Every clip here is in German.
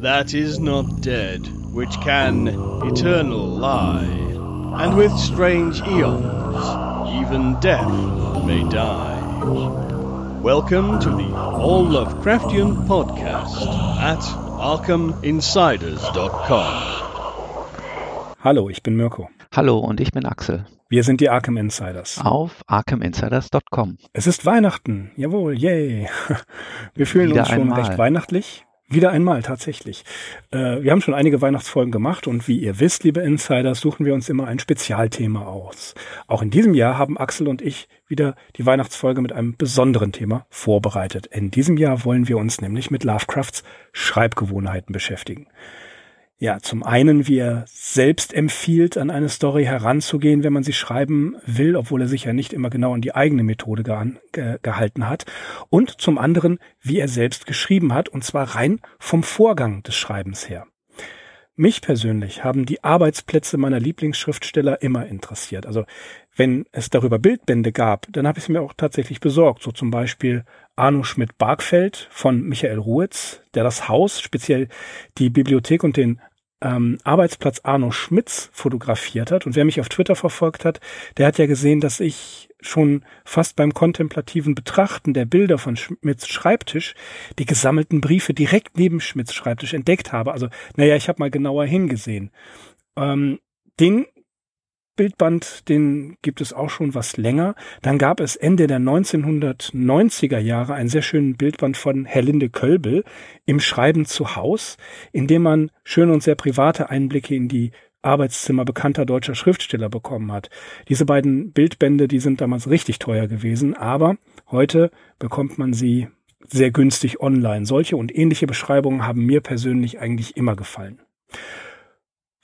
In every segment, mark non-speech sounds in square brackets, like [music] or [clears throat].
that is not dead, which can eternal lie, and with strange eons even death may die. Welcome to the All Lovecraftian Podcast at ArkhamInsiders.com. Hallo, ich bin Mirko. Hallo und ich bin Axel. Wir sind die Arkham Insiders. Auf arkhaminsiders.com. Es ist Weihnachten. Jawohl, yay. Wir fühlen Wieder uns schon einmal. recht weihnachtlich. Wieder einmal, tatsächlich. Äh, wir haben schon einige Weihnachtsfolgen gemacht und wie ihr wisst, liebe Insiders, suchen wir uns immer ein Spezialthema aus. Auch in diesem Jahr haben Axel und ich wieder die Weihnachtsfolge mit einem besonderen Thema vorbereitet. In diesem Jahr wollen wir uns nämlich mit Lovecrafts Schreibgewohnheiten beschäftigen. Ja, zum einen, wie er selbst empfiehlt, an eine Story heranzugehen, wenn man sie schreiben will, obwohl er sich ja nicht immer genau an die eigene Methode ge, gehalten hat. Und zum anderen, wie er selbst geschrieben hat, und zwar rein vom Vorgang des Schreibens her. Mich persönlich haben die Arbeitsplätze meiner Lieblingsschriftsteller immer interessiert. Also wenn es darüber Bildbände gab, dann habe ich es mir auch tatsächlich besorgt. So zum Beispiel Arno Schmidt-Bargfeld von Michael Ruetz, der das Haus, speziell die Bibliothek und den ähm, Arbeitsplatz Arno Schmitz fotografiert hat. Und wer mich auf Twitter verfolgt hat, der hat ja gesehen, dass ich schon fast beim kontemplativen Betrachten der Bilder von Schmidts Schreibtisch die gesammelten Briefe direkt neben Schmidts Schreibtisch entdeckt habe. Also, naja, ich habe mal genauer hingesehen. Ähm, den Bildband, den gibt es auch schon was länger. Dann gab es Ende der 1990er Jahre einen sehr schönen Bildband von Herlinde Kölbel im Schreiben zu Haus, in dem man schöne und sehr private Einblicke in die Arbeitszimmer bekannter deutscher Schriftsteller bekommen hat. Diese beiden Bildbände, die sind damals richtig teuer gewesen, aber heute bekommt man sie sehr günstig online. Solche und ähnliche Beschreibungen haben mir persönlich eigentlich immer gefallen.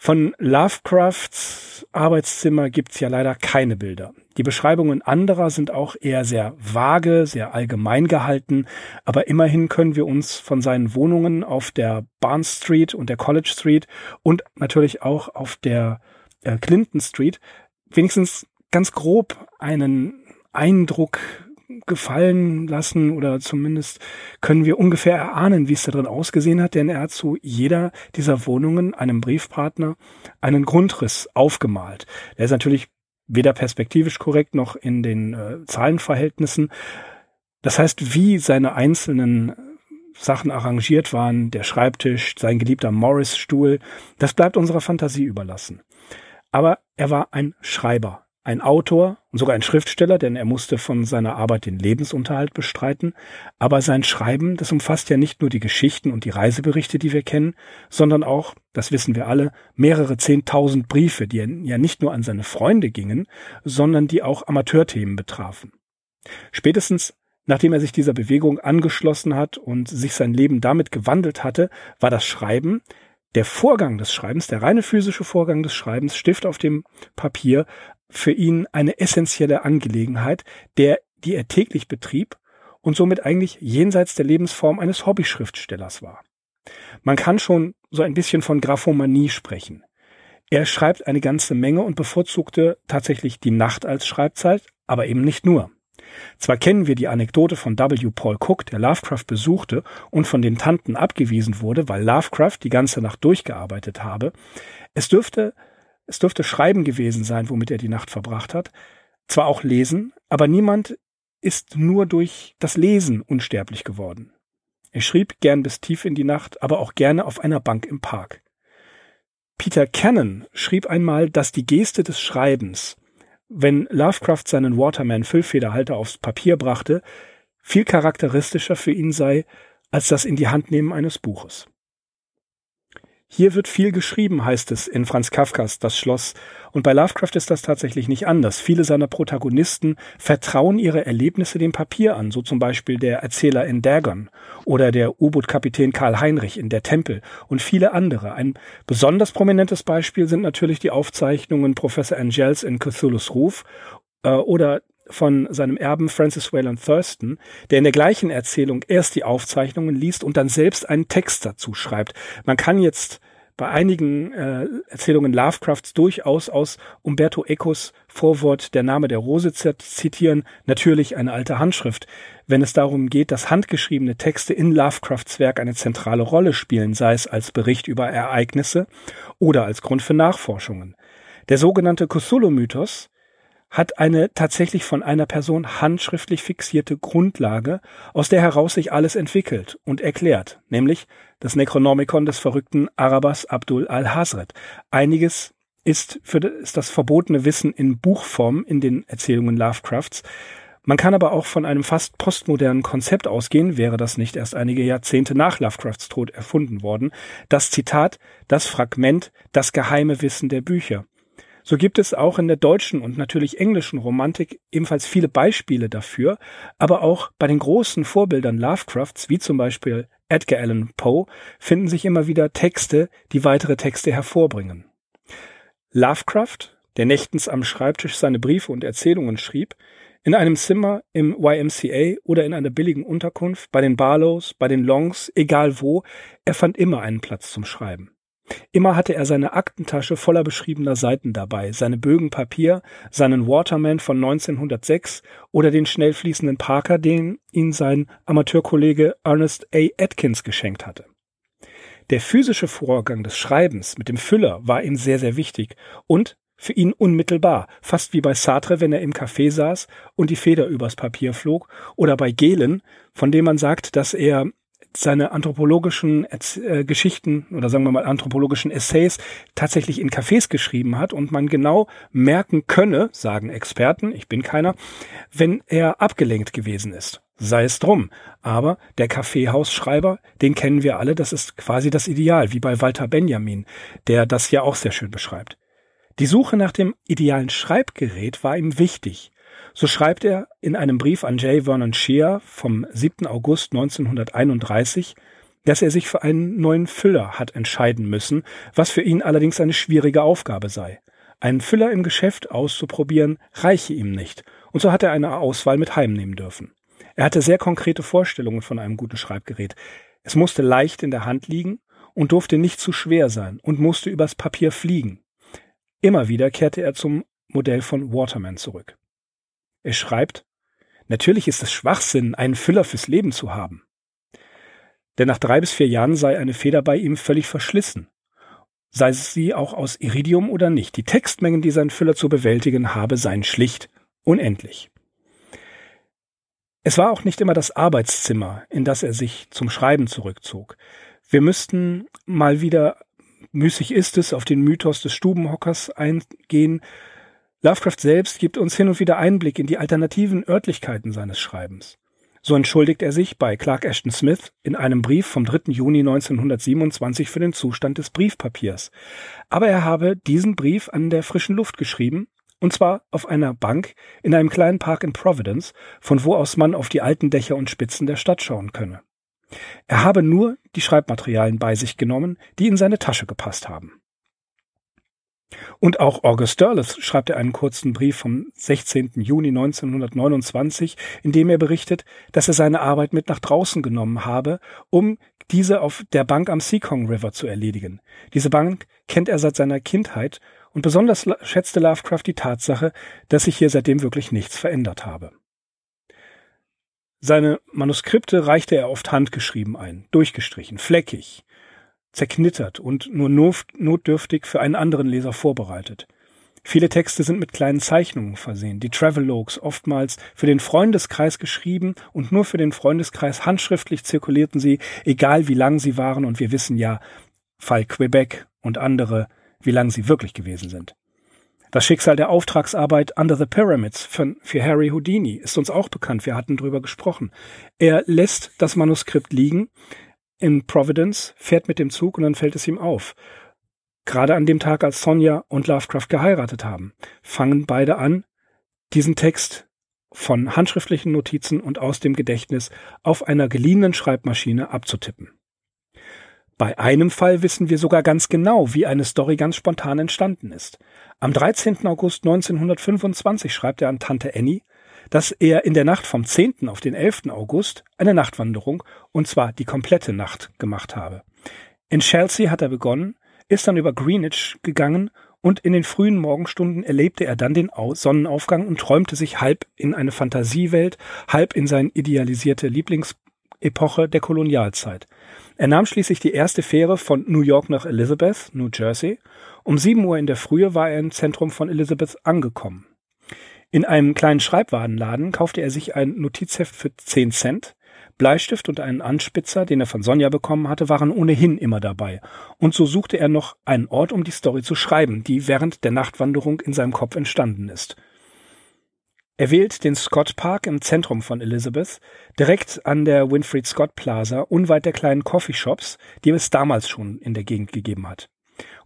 Von Lovecrafts Arbeitszimmer gibt's ja leider keine Bilder. Die Beschreibungen anderer sind auch eher sehr vage, sehr allgemein gehalten, aber immerhin können wir uns von seinen Wohnungen auf der Barnes Street und der College Street und natürlich auch auf der äh, Clinton Street wenigstens ganz grob einen Eindruck gefallen lassen oder zumindest können wir ungefähr erahnen, wie es da drin ausgesehen hat, denn er hat zu jeder dieser Wohnungen einem Briefpartner einen Grundriss aufgemalt. Der ist natürlich weder perspektivisch korrekt noch in den äh, Zahlenverhältnissen. Das heißt, wie seine einzelnen Sachen arrangiert waren, der Schreibtisch, sein geliebter Morris-Stuhl, das bleibt unserer Fantasie überlassen. Aber er war ein Schreiber, ein Autor und sogar ein Schriftsteller, denn er musste von seiner Arbeit den Lebensunterhalt bestreiten. Aber sein Schreiben, das umfasst ja nicht nur die Geschichten und die Reiseberichte, die wir kennen, sondern auch, das wissen wir alle, mehrere zehntausend Briefe, die ja nicht nur an seine Freunde gingen, sondern die auch Amateurthemen betrafen. Spätestens Nachdem er sich dieser Bewegung angeschlossen hat und sich sein Leben damit gewandelt hatte, war das Schreiben, der Vorgang des Schreibens, der reine physische Vorgang des Schreibens, Stift auf dem Papier, für ihn eine essentielle Angelegenheit, der, die er täglich betrieb und somit eigentlich jenseits der Lebensform eines Hobbyschriftstellers war. Man kann schon so ein bisschen von Graphomanie sprechen. Er schreibt eine ganze Menge und bevorzugte tatsächlich die Nacht als Schreibzeit, aber eben nicht nur. Zwar kennen wir die Anekdote von W. Paul Cook, der Lovecraft besuchte und von den Tanten abgewiesen wurde, weil Lovecraft die ganze Nacht durchgearbeitet habe. Es dürfte, es dürfte Schreiben gewesen sein, womit er die Nacht verbracht hat. Zwar auch Lesen, aber niemand ist nur durch das Lesen unsterblich geworden. Er schrieb gern bis tief in die Nacht, aber auch gerne auf einer Bank im Park. Peter Cannon schrieb einmal, dass die Geste des Schreibens wenn Lovecraft seinen Waterman-Füllfederhalter aufs Papier brachte, viel charakteristischer für ihn sei als das in die Handnehmen eines Buches. Hier wird viel geschrieben, heißt es in Franz Kafkas Das Schloss. Und bei Lovecraft ist das tatsächlich nicht anders. Viele seiner Protagonisten vertrauen ihre Erlebnisse dem Papier an, so zum Beispiel der Erzähler in Dagon oder der U-Boot-Kapitän Karl Heinrich in Der Tempel und viele andere. Ein besonders prominentes Beispiel sind natürlich die Aufzeichnungen Professor Angels in Cthulhu's Ruf äh, oder von seinem Erben Francis Wayland Thurston, der in der gleichen Erzählung erst die Aufzeichnungen liest und dann selbst einen Text dazu schreibt. Man kann jetzt bei einigen äh, Erzählungen Lovecrafts durchaus aus Umberto Ecos Vorwort Der Name der Rose zitieren, natürlich eine alte Handschrift, wenn es darum geht, dass handgeschriebene Texte in Lovecrafts Werk eine zentrale Rolle spielen, sei es als Bericht über Ereignisse oder als Grund für Nachforschungen. Der sogenannte Cthulhu-Mythos hat eine tatsächlich von einer Person handschriftlich fixierte Grundlage, aus der heraus sich alles entwickelt und erklärt, nämlich das Necronomicon des verrückten Arabas Abdul al-Hazred. Einiges ist für ist das verbotene Wissen in Buchform in den Erzählungen Lovecrafts. Man kann aber auch von einem fast postmodernen Konzept ausgehen, wäre das nicht erst einige Jahrzehnte nach Lovecrafts Tod erfunden worden. Das Zitat, das Fragment, das geheime Wissen der Bücher. So gibt es auch in der deutschen und natürlich englischen Romantik ebenfalls viele Beispiele dafür, aber auch bei den großen Vorbildern Lovecrafts, wie zum Beispiel Edgar Allan Poe, finden sich immer wieder Texte, die weitere Texte hervorbringen. Lovecraft, der nächtens am Schreibtisch seine Briefe und Erzählungen schrieb, in einem Zimmer im YMCA oder in einer billigen Unterkunft, bei den Barlows, bei den Longs, egal wo, er fand immer einen Platz zum Schreiben. Immer hatte er seine Aktentasche voller beschriebener Seiten dabei, seine Bögen Papier, seinen Waterman von 1906 oder den schnell fließenden Parker, den ihn sein Amateurkollege Ernest A. Atkins geschenkt hatte. Der physische Vorgang des Schreibens mit dem Füller war ihm sehr, sehr wichtig und für ihn unmittelbar, fast wie bei Sartre, wenn er im Café saß und die Feder übers Papier flog, oder bei Gehlen, von dem man sagt, dass er seine anthropologischen äh, Geschichten oder sagen wir mal anthropologischen Essays tatsächlich in Cafés geschrieben hat und man genau merken könne, sagen Experten, ich bin keiner, wenn er abgelenkt gewesen ist. Sei es drum. Aber der Kaffeehausschreiber, den kennen wir alle, das ist quasi das Ideal, wie bei Walter Benjamin, der das ja auch sehr schön beschreibt. Die Suche nach dem idealen Schreibgerät war ihm wichtig. So schreibt er in einem Brief an J. Vernon Shear vom 7. August 1931, dass er sich für einen neuen Füller hat entscheiden müssen, was für ihn allerdings eine schwierige Aufgabe sei. Einen Füller im Geschäft auszuprobieren reiche ihm nicht, und so hat er eine Auswahl mit heimnehmen dürfen. Er hatte sehr konkrete Vorstellungen von einem guten Schreibgerät. Es musste leicht in der Hand liegen und durfte nicht zu schwer sein und musste übers Papier fliegen. Immer wieder kehrte er zum Modell von Waterman zurück. Er schreibt, natürlich ist es Schwachsinn, einen Füller fürs Leben zu haben. Denn nach drei bis vier Jahren sei eine Feder bei ihm völlig verschlissen. Sei sie auch aus Iridium oder nicht, die Textmengen, die sein Füller zu bewältigen habe, seien schlicht unendlich. Es war auch nicht immer das Arbeitszimmer, in das er sich zum Schreiben zurückzog. Wir müssten mal wieder, müßig ist es, auf den Mythos des Stubenhockers eingehen, Lovecraft selbst gibt uns hin und wieder Einblick in die alternativen Örtlichkeiten seines Schreibens. So entschuldigt er sich bei Clark Ashton Smith in einem Brief vom 3. Juni 1927 für den Zustand des Briefpapiers. Aber er habe diesen Brief an der frischen Luft geschrieben, und zwar auf einer Bank in einem kleinen Park in Providence, von wo aus man auf die alten Dächer und Spitzen der Stadt schauen könne. Er habe nur die Schreibmaterialien bei sich genommen, die in seine Tasche gepasst haben. Und auch August Derleth schreibt er einen kurzen Brief vom 16. Juni 1929, in dem er berichtet, dass er seine Arbeit mit nach draußen genommen habe, um diese auf der Bank am Seacong River zu erledigen. Diese Bank kennt er seit seiner Kindheit und besonders schätzte Lovecraft die Tatsache, dass sich hier seitdem wirklich nichts verändert habe. Seine Manuskripte reichte er oft handgeschrieben ein, durchgestrichen, fleckig zerknittert und nur notdürftig für einen anderen Leser vorbereitet. Viele Texte sind mit kleinen Zeichnungen versehen, die Travelogues oftmals für den Freundeskreis geschrieben und nur für den Freundeskreis handschriftlich zirkulierten sie, egal wie lang sie waren und wir wissen ja, Fall Quebec und andere, wie lang sie wirklich gewesen sind. Das Schicksal der Auftragsarbeit Under the Pyramids für, für Harry Houdini ist uns auch bekannt. Wir hatten drüber gesprochen. Er lässt das Manuskript liegen, in Providence, fährt mit dem Zug und dann fällt es ihm auf. Gerade an dem Tag, als Sonja und Lovecraft geheiratet haben, fangen beide an, diesen Text von handschriftlichen Notizen und aus dem Gedächtnis auf einer geliehenen Schreibmaschine abzutippen. Bei einem Fall wissen wir sogar ganz genau, wie eine Story ganz spontan entstanden ist. Am 13. August 1925 schreibt er an Tante Annie, dass er in der Nacht vom 10. auf den 11. August eine Nachtwanderung, und zwar die komplette Nacht, gemacht habe. In Chelsea hat er begonnen, ist dann über Greenwich gegangen und in den frühen Morgenstunden erlebte er dann den Sonnenaufgang und träumte sich halb in eine Fantasiewelt, halb in seine idealisierte Lieblingsepoche der Kolonialzeit. Er nahm schließlich die erste Fähre von New York nach Elizabeth, New Jersey. Um sieben Uhr in der Frühe war er im Zentrum von Elizabeth angekommen. In einem kleinen Schreibwarenladen kaufte er sich ein Notizheft für zehn Cent, Bleistift und einen Anspitzer, den er von Sonja bekommen hatte, waren ohnehin immer dabei. Und so suchte er noch einen Ort, um die Story zu schreiben, die während der Nachtwanderung in seinem Kopf entstanden ist. Er wählt den Scott Park im Zentrum von Elizabeth, direkt an der Winfried Scott Plaza, unweit der kleinen Coffeeshops, die es damals schon in der Gegend gegeben hat.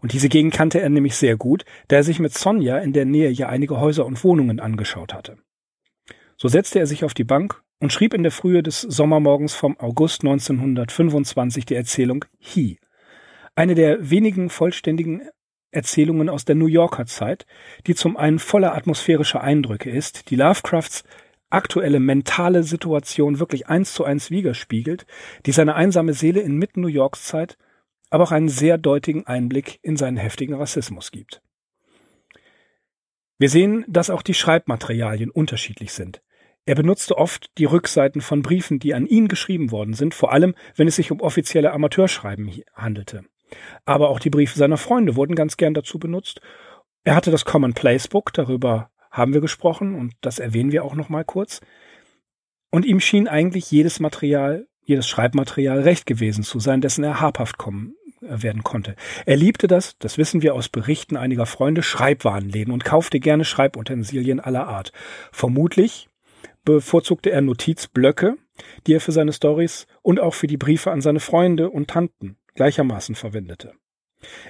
Und diese Gegend kannte er nämlich sehr gut, da er sich mit Sonja in der Nähe ja einige Häuser und Wohnungen angeschaut hatte. So setzte er sich auf die Bank und schrieb in der Frühe des Sommermorgens vom August 1925 die Erzählung He, eine der wenigen vollständigen Erzählungen aus der New Yorker Zeit, die zum einen voller atmosphärischer Eindrücke ist, die Lovecrafts aktuelle mentale Situation wirklich eins zu eins widerspiegelt, die seine einsame Seele inmitten New Yorks Zeit, aber auch einen sehr deutigen Einblick in seinen heftigen Rassismus gibt. Wir sehen, dass auch die Schreibmaterialien unterschiedlich sind. Er benutzte oft die Rückseiten von Briefen, die an ihn geschrieben worden sind, vor allem wenn es sich um offizielle Amateurschreiben handelte. Aber auch die Briefe seiner Freunde wurden ganz gern dazu benutzt. Er hatte das Commonplace Book, darüber haben wir gesprochen und das erwähnen wir auch noch mal kurz. Und ihm schien eigentlich jedes Material, jedes Schreibmaterial recht gewesen zu sein, dessen er habhaft kommen werden konnte. Er liebte das, das wissen wir aus Berichten einiger Freunde, Schreibwarenläden und kaufte gerne Schreibutensilien aller Art. Vermutlich bevorzugte er Notizblöcke, die er für seine Stories und auch für die Briefe an seine Freunde und Tanten gleichermaßen verwendete.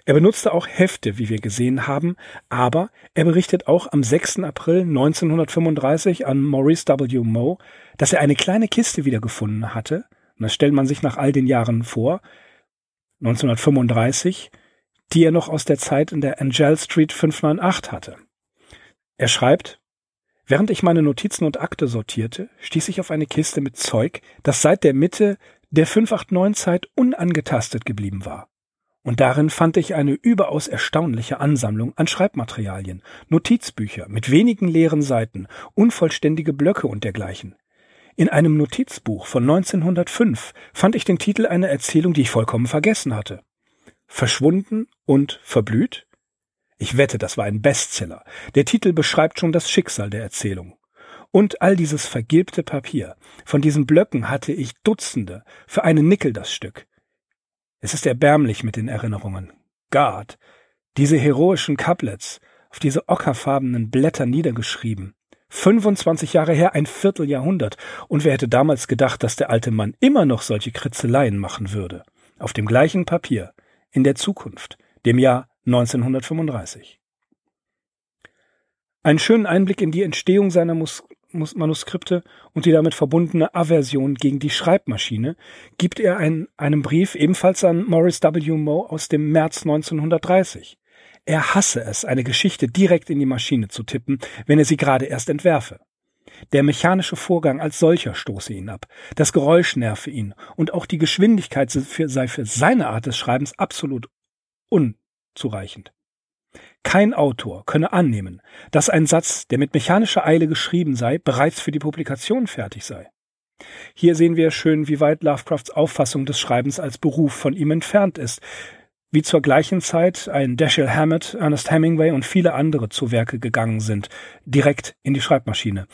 Er benutzte auch Hefte, wie wir gesehen haben, aber er berichtet auch am 6. April 1935 an Maurice W. Moe, dass er eine kleine Kiste wiedergefunden hatte, und das stellt man sich nach all den Jahren vor, 1935, die er noch aus der Zeit in der Angel Street 598 hatte. Er schreibt, Während ich meine Notizen und Akte sortierte, stieß ich auf eine Kiste mit Zeug, das seit der Mitte der 589-Zeit unangetastet geblieben war. Und darin fand ich eine überaus erstaunliche Ansammlung an Schreibmaterialien, Notizbücher mit wenigen leeren Seiten, unvollständige Blöcke und dergleichen. In einem Notizbuch von 1905 fand ich den Titel einer Erzählung, die ich vollkommen vergessen hatte. Verschwunden und verblüht? Ich wette, das war ein Bestseller. Der Titel beschreibt schon das Schicksal der Erzählung. Und all dieses vergilbte Papier. Von diesen Blöcken hatte ich Dutzende, für einen Nickel das Stück. Es ist erbärmlich mit den Erinnerungen. God, diese heroischen Couplets, auf diese ockerfarbenen Blätter niedergeschrieben. 25 Jahre her, ein Vierteljahrhundert. Und wer hätte damals gedacht, dass der alte Mann immer noch solche Kritzeleien machen würde? Auf dem gleichen Papier. In der Zukunft. Dem Jahr 1935. Einen schönen Einblick in die Entstehung seiner Mus Mus Manuskripte und die damit verbundene Aversion gegen die Schreibmaschine gibt er in einem Brief ebenfalls an Morris W. Moe aus dem März 1930. Er hasse es, eine Geschichte direkt in die Maschine zu tippen, wenn er sie gerade erst entwerfe. Der mechanische Vorgang als solcher stoße ihn ab, das Geräusch nerve ihn und auch die Geschwindigkeit sei für seine Art des Schreibens absolut un zureichend. Kein Autor könne annehmen, dass ein Satz, der mit mechanischer Eile geschrieben sei, bereits für die Publikation fertig sei. Hier sehen wir schön, wie weit Lovecrafts Auffassung des Schreibens als Beruf von ihm entfernt ist, wie zur gleichen Zeit ein Dashiell Hammett, Ernest Hemingway und viele andere zu Werke gegangen sind, direkt in die Schreibmaschine.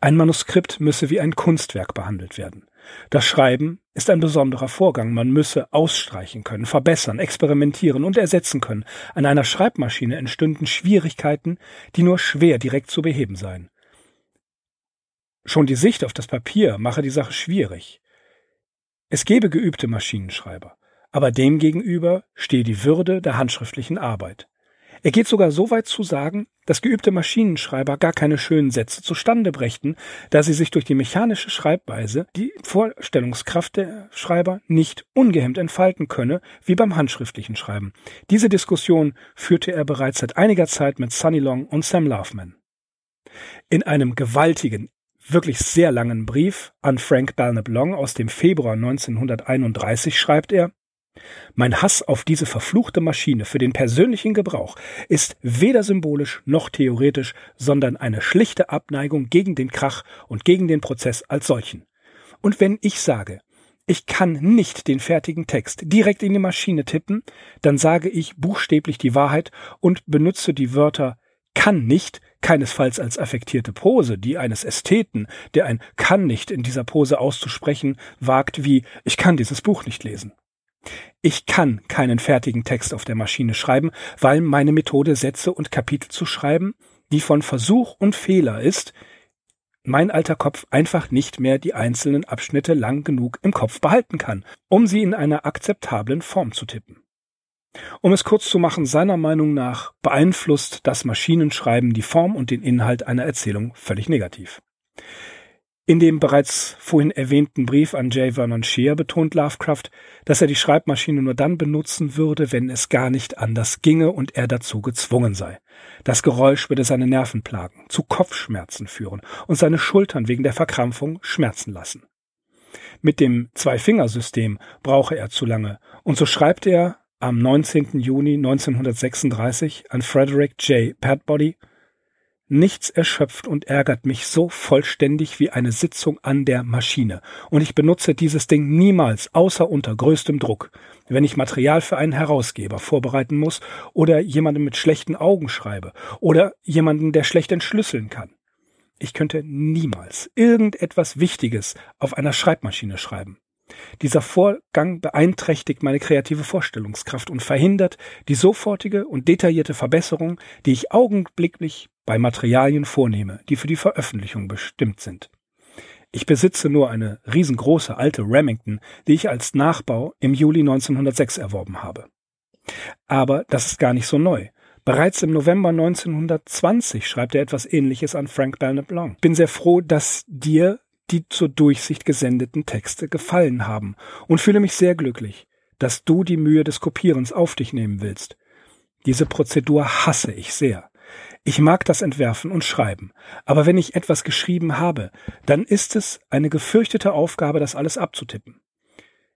Ein Manuskript müsse wie ein Kunstwerk behandelt werden. Das Schreiben ist ein besonderer Vorgang. Man müsse ausstreichen können, verbessern, experimentieren und ersetzen können. An einer Schreibmaschine entstünden Schwierigkeiten, die nur schwer direkt zu beheben seien. Schon die Sicht auf das Papier mache die Sache schwierig. Es gebe geübte Maschinenschreiber, aber demgegenüber stehe die Würde der handschriftlichen Arbeit. Er geht sogar so weit zu sagen, dass geübte Maschinenschreiber gar keine schönen Sätze zustande brächten, da sie sich durch die mechanische Schreibweise die Vorstellungskraft der Schreiber nicht ungehemmt entfalten könne, wie beim handschriftlichen Schreiben. Diese Diskussion führte er bereits seit einiger Zeit mit Sunny Long und Sam Loveman. In einem gewaltigen, wirklich sehr langen Brief an Frank Belknap Long aus dem Februar 1931 schreibt er, Mein Hass auf diese verfluchte Maschine für den persönlichen Gebrauch ist weder symbolisch noch theoretisch, sondern eine schlichte Abneigung gegen den Krach und gegen den Prozess als solchen. Und wenn ich sage, ich kann nicht den fertigen Text direkt in die Maschine tippen, dann sage ich buchstäblich die Wahrheit und benutze die Wörter kann nicht keinesfalls als affektierte Pose, die eines Ästheten, der ein kann nicht in dieser Pose auszusprechen wagt, wie ich kann dieses Buch nicht lesen. Ich kann keinen fertigen Text auf der Maschine schreiben, weil meine Methode Sätze und Kapitel zu schreiben, die von Versuch und Fehler ist, mein alter Kopf einfach nicht mehr die einzelnen Abschnitte lang genug im Kopf behalten kann, um sie in einer akzeptablen Form zu tippen. Um es kurz zu machen, seiner Meinung nach beeinflusst das Maschinenschreiben die Form und den Inhalt einer Erzählung völlig negativ. In dem bereits vorhin erwähnten Brief an J. Vernon Shea betont Lovecraft, dass er die Schreibmaschine nur dann benutzen würde, wenn es gar nicht anders ginge und er dazu gezwungen sei. Das Geräusch würde seine Nerven plagen, zu Kopfschmerzen führen und seine Schultern wegen der Verkrampfung schmerzen lassen. Mit dem Zwei-Finger-System brauche er zu lange, und so schreibt er am 19. Juni 1936 an Frederick J. Padbody Nichts erschöpft und ärgert mich so vollständig wie eine Sitzung an der Maschine. Und ich benutze dieses Ding niemals, außer unter größtem Druck. Wenn ich Material für einen Herausgeber vorbereiten muss oder jemandem mit schlechten Augen schreibe oder jemanden, der schlecht entschlüsseln kann. Ich könnte niemals irgendetwas Wichtiges auf einer Schreibmaschine schreiben. Dieser Vorgang beeinträchtigt meine kreative Vorstellungskraft und verhindert die sofortige und detaillierte Verbesserung, die ich augenblicklich bei Materialien vornehme, die für die Veröffentlichung bestimmt sind. Ich besitze nur eine riesengroße alte Remington, die ich als Nachbau im Juli 1906 erworben habe. Aber das ist gar nicht so neu. Bereits im November 1920 schreibt er etwas Ähnliches an Frank Belknap Long. Bin sehr froh, dass dir die zur Durchsicht gesendeten Texte gefallen haben und fühle mich sehr glücklich, dass du die Mühe des Kopierens auf dich nehmen willst. Diese Prozedur hasse ich sehr. Ich mag das Entwerfen und Schreiben, aber wenn ich etwas geschrieben habe, dann ist es eine gefürchtete Aufgabe, das alles abzutippen.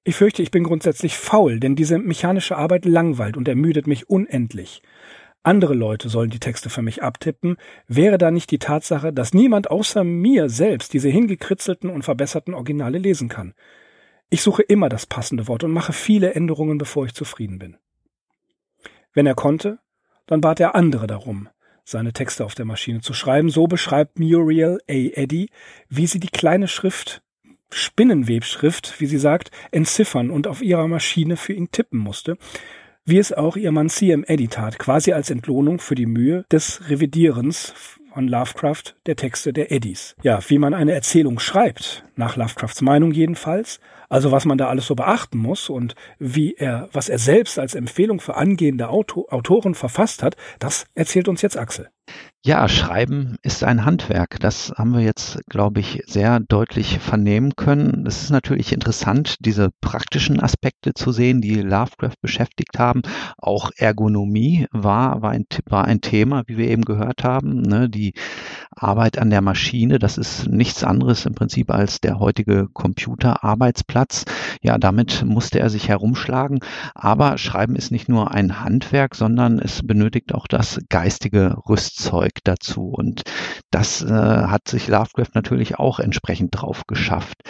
Ich fürchte, ich bin grundsätzlich faul, denn diese mechanische Arbeit langweilt und ermüdet mich unendlich. Andere Leute sollen die Texte für mich abtippen, wäre da nicht die Tatsache, dass niemand außer mir selbst diese hingekritzelten und verbesserten Originale lesen kann. Ich suche immer das passende Wort und mache viele Änderungen, bevor ich zufrieden bin. Wenn er konnte, dann bat er andere darum, seine Texte auf der Maschine zu schreiben. So beschreibt Muriel A. Eddy, wie sie die kleine Schrift, Spinnenwebschrift, wie sie sagt, entziffern und auf ihrer Maschine für ihn tippen musste, wie es auch ihr Mann C.M. Eddy tat, quasi als Entlohnung für die Mühe des Revidierens von Lovecraft der Texte der Eddies. Ja, wie man eine Erzählung schreibt, nach Lovecrafts Meinung jedenfalls, also was man da alles so beachten muss und wie er, was er selbst als Empfehlung für angehende Auto, Autoren verfasst hat, das erzählt uns jetzt Axel. Ja, Schreiben ist ein Handwerk. Das haben wir jetzt, glaube ich, sehr deutlich vernehmen können. Es ist natürlich interessant, diese praktischen Aspekte zu sehen, die Lovecraft beschäftigt haben. Auch Ergonomie war, war, ein, war ein Thema, wie wir eben gehört haben. Ne? Die Arbeit an der Maschine, das ist nichts anderes im Prinzip als der heutige Computerarbeitsplatz. Ja, damit musste er sich herumschlagen. Aber Schreiben ist nicht nur ein Handwerk, sondern es benötigt auch das geistige Rüstzeug dazu. Und das äh, hat sich Lovecraft natürlich auch entsprechend drauf geschafft.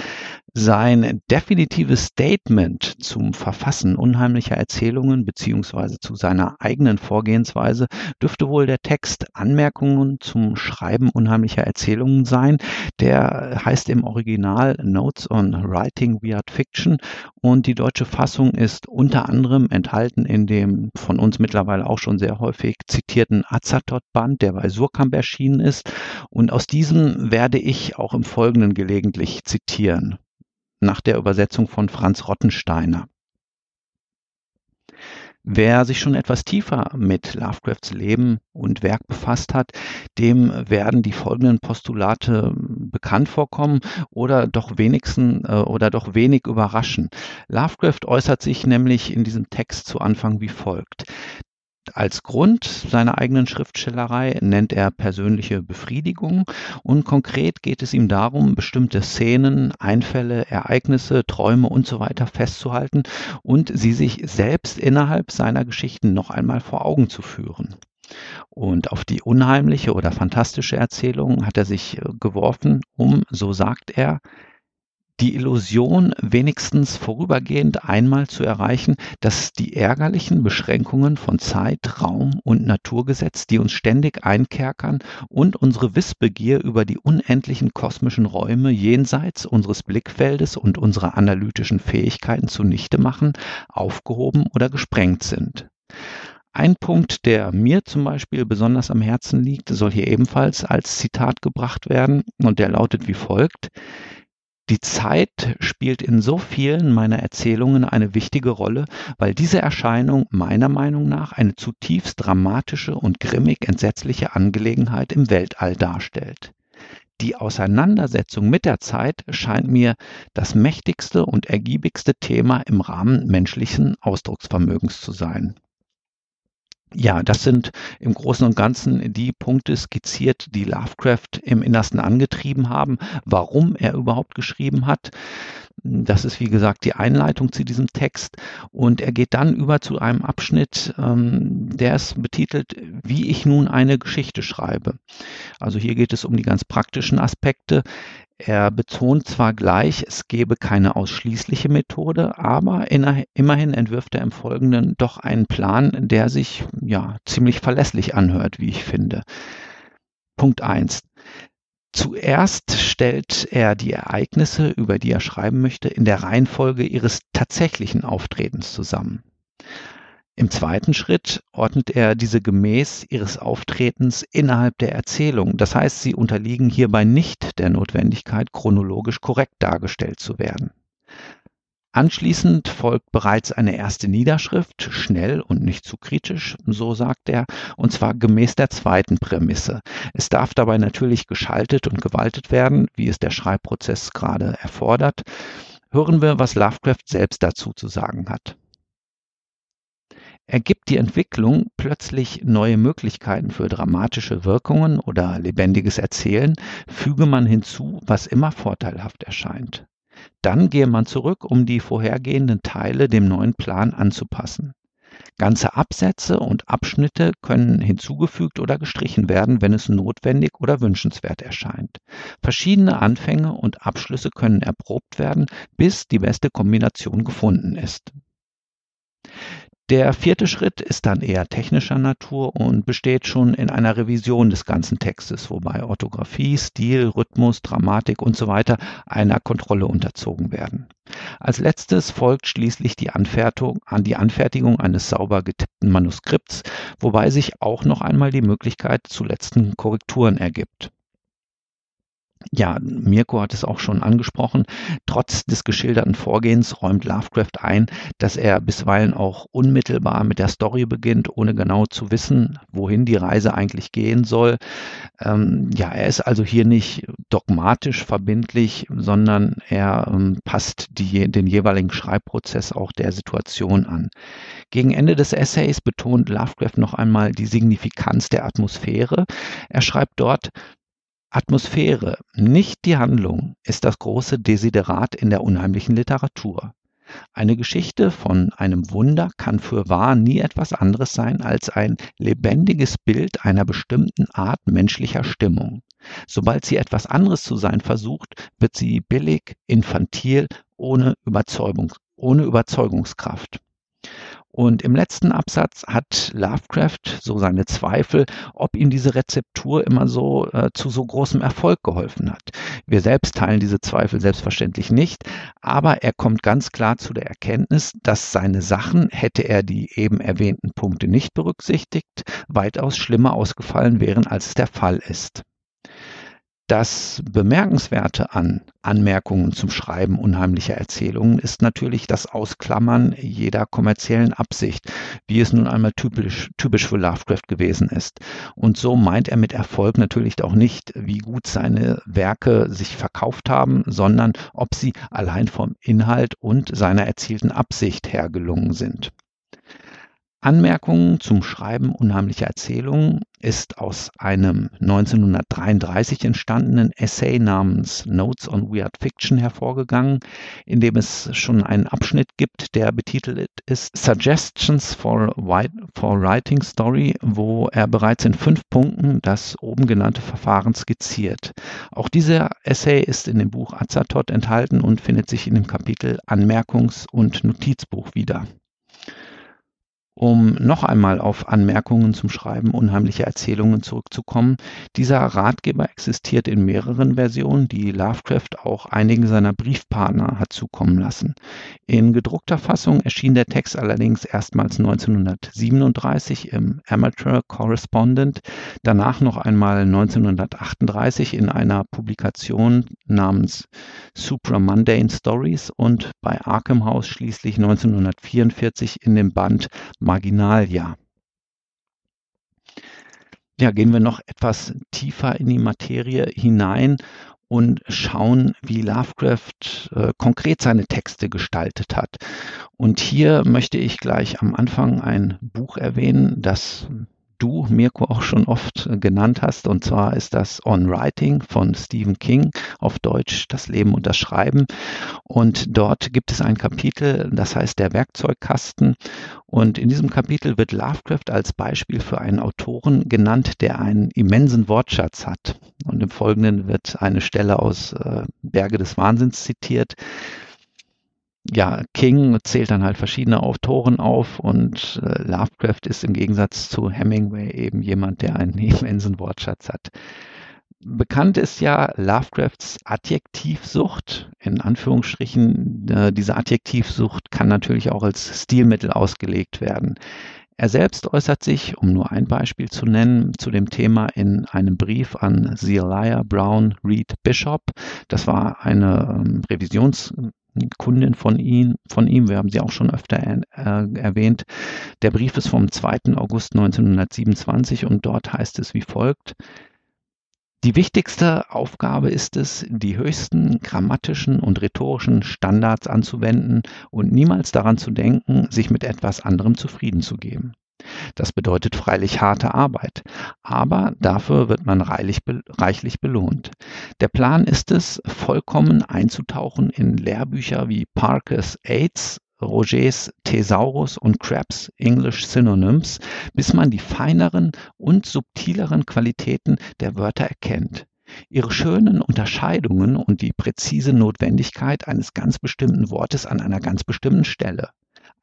Sein definitives Statement zum Verfassen unheimlicher Erzählungen beziehungsweise zu seiner eigenen Vorgehensweise dürfte wohl der Text Anmerkungen zum Schreiben unheimlicher Erzählungen sein. Der heißt im Original Notes on Writing Weird Fiction und die deutsche Fassung ist unter anderem enthalten in dem von uns mittlerweile auch schon sehr häufig zitierten Azathoth-Band, der bei Surkamp erschienen ist. Und aus diesem werde ich auch im Folgenden gelegentlich zitieren nach der Übersetzung von Franz Rottensteiner. Wer sich schon etwas tiefer mit Lovecrafts Leben und Werk befasst hat, dem werden die folgenden Postulate bekannt vorkommen oder doch wenigstens äh, oder doch wenig überraschen. Lovecraft äußert sich nämlich in diesem Text zu Anfang wie folgt. Als Grund seiner eigenen Schriftstellerei nennt er persönliche Befriedigung und konkret geht es ihm darum, bestimmte Szenen, Einfälle, Ereignisse, Träume und so festzuhalten und sie sich selbst innerhalb seiner Geschichten noch einmal vor Augen zu führen. Und auf die unheimliche oder fantastische Erzählung hat er sich äh, geworfen, um, so sagt er, die Illusion wenigstens vorübergehend einmal zu erreichen, dass die ärgerlichen Beschränkungen von Zeit, Raum und Naturgesetz, die uns ständig einkerkern und unsere Wissbegier über die unendlichen kosmischen Räume jenseits unseres Blickfeldes und unserer analytischen Fähigkeiten zunichte machen, aufgehoben oder gesprengt sind. Ein Punkt, der mir zum Beispiel besonders am Herzen liegt, soll hier ebenfalls als Zitat gebracht werden und der lautet wie folgt. Die Zeit spielt in so vielen meiner Erzählungen eine wichtige Rolle, weil diese Erscheinung meiner Meinung nach eine zutiefst dramatische und grimmig entsetzliche Angelegenheit im Weltall darstellt. Die Auseinandersetzung mit der Zeit scheint mir das mächtigste und ergiebigste Thema im Rahmen menschlichen Ausdrucksvermögens zu sein. Ja, das sind im Großen und Ganzen die Punkte skizziert, die Lovecraft im Innersten angetrieben haben, warum er überhaupt geschrieben hat. Das ist, wie gesagt, die Einleitung zu diesem Text. Und er geht dann über zu einem Abschnitt, ähm, der ist betitelt, wie ich nun eine Geschichte schreibe. Also hier geht es um die ganz praktischen Aspekte. Er betont zwar gleich, es gebe keine ausschließliche Methode, aber immerhin entwirft er im Folgenden doch einen Plan, der sich ja ziemlich verlässlich anhört, wie ich finde. Punkt eins: Zuerst stellt er die Ereignisse, über die er schreiben möchte, in der Reihenfolge ihres tatsächlichen Auftretens zusammen. Im zweiten Schritt ordnet er diese gemäß ihres Auftretens innerhalb der Erzählung. Das heißt, sie unterliegen hierbei nicht der Notwendigkeit, chronologisch korrekt dargestellt zu werden. Anschließend folgt bereits eine erste Niederschrift, schnell und nicht zu kritisch, so sagt er, und zwar gemäß der zweiten Prämisse. Es darf dabei natürlich geschaltet und gewaltet werden, wie es der Schreibprozess gerade erfordert. Hören wir, was Lovecraft selbst dazu zu sagen hat. Ergibt die Entwicklung plötzlich neue Möglichkeiten für dramatische Wirkungen oder lebendiges Erzählen, füge man hinzu, was immer vorteilhaft erscheint. Dann gehe man zurück, um die vorhergehenden Teile dem neuen Plan anzupassen. Ganze Absätze und Abschnitte können hinzugefügt oder gestrichen werden, wenn es notwendig oder wünschenswert erscheint. Verschiedene Anfänge und Abschlüsse können erprobt werden, bis die beste Kombination gefunden ist. Der vierte Schritt ist dann eher technischer Natur und besteht schon in einer Revision des ganzen Textes, wobei Orthographie, Stil, Rhythmus, Dramatik und so weiter einer Kontrolle unterzogen werden. Als letztes folgt schließlich die Anfertigung, an die Anfertigung eines sauber getippten Manuskripts, wobei sich auch noch einmal die Möglichkeit zu letzten Korrekturen ergibt. Ja, Mirko hat es auch schon angesprochen. Trotz des geschilderten Vorgehens räumt Lovecraft ein, dass er bisweilen auch unmittelbar mit der Story beginnt, ohne genau zu wissen, wohin die Reise eigentlich gehen soll. Ähm, ja, er ist also hier nicht dogmatisch verbindlich, sondern er ähm, passt die, den jeweiligen Schreibprozess auch der Situation an. Gegen Ende des Essays betont Lovecraft noch einmal die Signifikanz der Atmosphäre. Er schreibt dort, Atmosphäre, nicht die Handlung, ist das große Desiderat in der unheimlichen Literatur. Eine Geschichte von einem Wunder kann für wahr nie etwas anderes sein als ein lebendiges Bild einer bestimmten Art menschlicher Stimmung. Sobald sie etwas anderes zu sein versucht, wird sie billig, infantil, ohne, Überzeugung, ohne Überzeugungskraft. Und im letzten Absatz hat Lovecraft so seine Zweifel, ob ihm diese Rezeptur immer so äh, zu so großem Erfolg geholfen hat. Wir selbst teilen diese Zweifel selbstverständlich nicht, aber er kommt ganz klar zu der Erkenntnis, dass seine Sachen, hätte er die eben erwähnten Punkte nicht berücksichtigt, weitaus schlimmer ausgefallen wären, als es der Fall ist. Das Bemerkenswerte an Anmerkungen zum Schreiben unheimlicher Erzählungen ist natürlich das Ausklammern jeder kommerziellen Absicht, wie es nun einmal typisch, typisch für Lovecraft gewesen ist. Und so meint er mit Erfolg natürlich auch nicht, wie gut seine Werke sich verkauft haben, sondern ob sie allein vom Inhalt und seiner erzielten Absicht her gelungen sind. Anmerkungen zum Schreiben unheimlicher Erzählungen ist aus einem 1933 entstandenen Essay namens Notes on Weird Fiction hervorgegangen, in dem es schon einen Abschnitt gibt, der betitelt ist Suggestions for, for Writing Story, wo er bereits in fünf Punkten das oben genannte Verfahren skizziert. Auch dieser Essay ist in dem Buch Azatot enthalten und findet sich in dem Kapitel Anmerkungs- und Notizbuch wieder. Um noch einmal auf Anmerkungen zum Schreiben unheimlicher Erzählungen zurückzukommen, dieser Ratgeber existiert in mehreren Versionen, die Lovecraft auch einigen seiner Briefpartner hat zukommen lassen. In gedruckter Fassung erschien der Text allerdings erstmals 1937 im Amateur Correspondent, danach noch einmal 1938 in einer Publikation namens Supramundane Stories und bei Arkham House schließlich 1944 in dem Band Marginalia. Ja, gehen wir noch etwas tiefer in die Materie hinein und schauen, wie Lovecraft äh, konkret seine Texte gestaltet hat. Und hier möchte ich gleich am Anfang ein Buch erwähnen, das du, Mirko, auch schon oft äh, genannt hast. Und zwar ist das On Writing von Stephen King, auf Deutsch Das Leben und das Schreiben. Und dort gibt es ein Kapitel, das heißt der Werkzeugkasten. Und in diesem Kapitel wird Lovecraft als Beispiel für einen Autoren genannt, der einen immensen Wortschatz hat. Und im Folgenden wird eine Stelle aus äh, Berge des Wahnsinns zitiert ja, King zählt dann halt verschiedene Autoren auf und äh, Lovecraft ist im Gegensatz zu Hemingway eben jemand, der einen [laughs] immensen Wortschatz hat. Bekannt ist ja Lovecrafts Adjektivsucht. In Anführungsstrichen, äh, diese Adjektivsucht kann natürlich auch als Stilmittel ausgelegt werden. Er selbst äußert sich, um nur ein Beispiel zu nennen, zu dem Thema in einem Brief an Zelia Brown Reed Bishop. Das war eine ähm, Revisions Kundin von ihm, von ihm, wir haben sie auch schon öfter er, äh, erwähnt. Der Brief ist vom 2. August 1927 und dort heißt es wie folgt. Die wichtigste Aufgabe ist es, die höchsten grammatischen und rhetorischen Standards anzuwenden und niemals daran zu denken, sich mit etwas anderem zufrieden zu geben. Das bedeutet freilich harte Arbeit, aber dafür wird man reichlich, reichlich belohnt. Der Plan ist es, vollkommen einzutauchen in Lehrbücher wie Parkers AIDS, Rogers Thesaurus und Krabs English Synonyms, bis man die feineren und subtileren Qualitäten der Wörter erkennt. Ihre schönen Unterscheidungen und die präzise Notwendigkeit eines ganz bestimmten Wortes an einer ganz bestimmten Stelle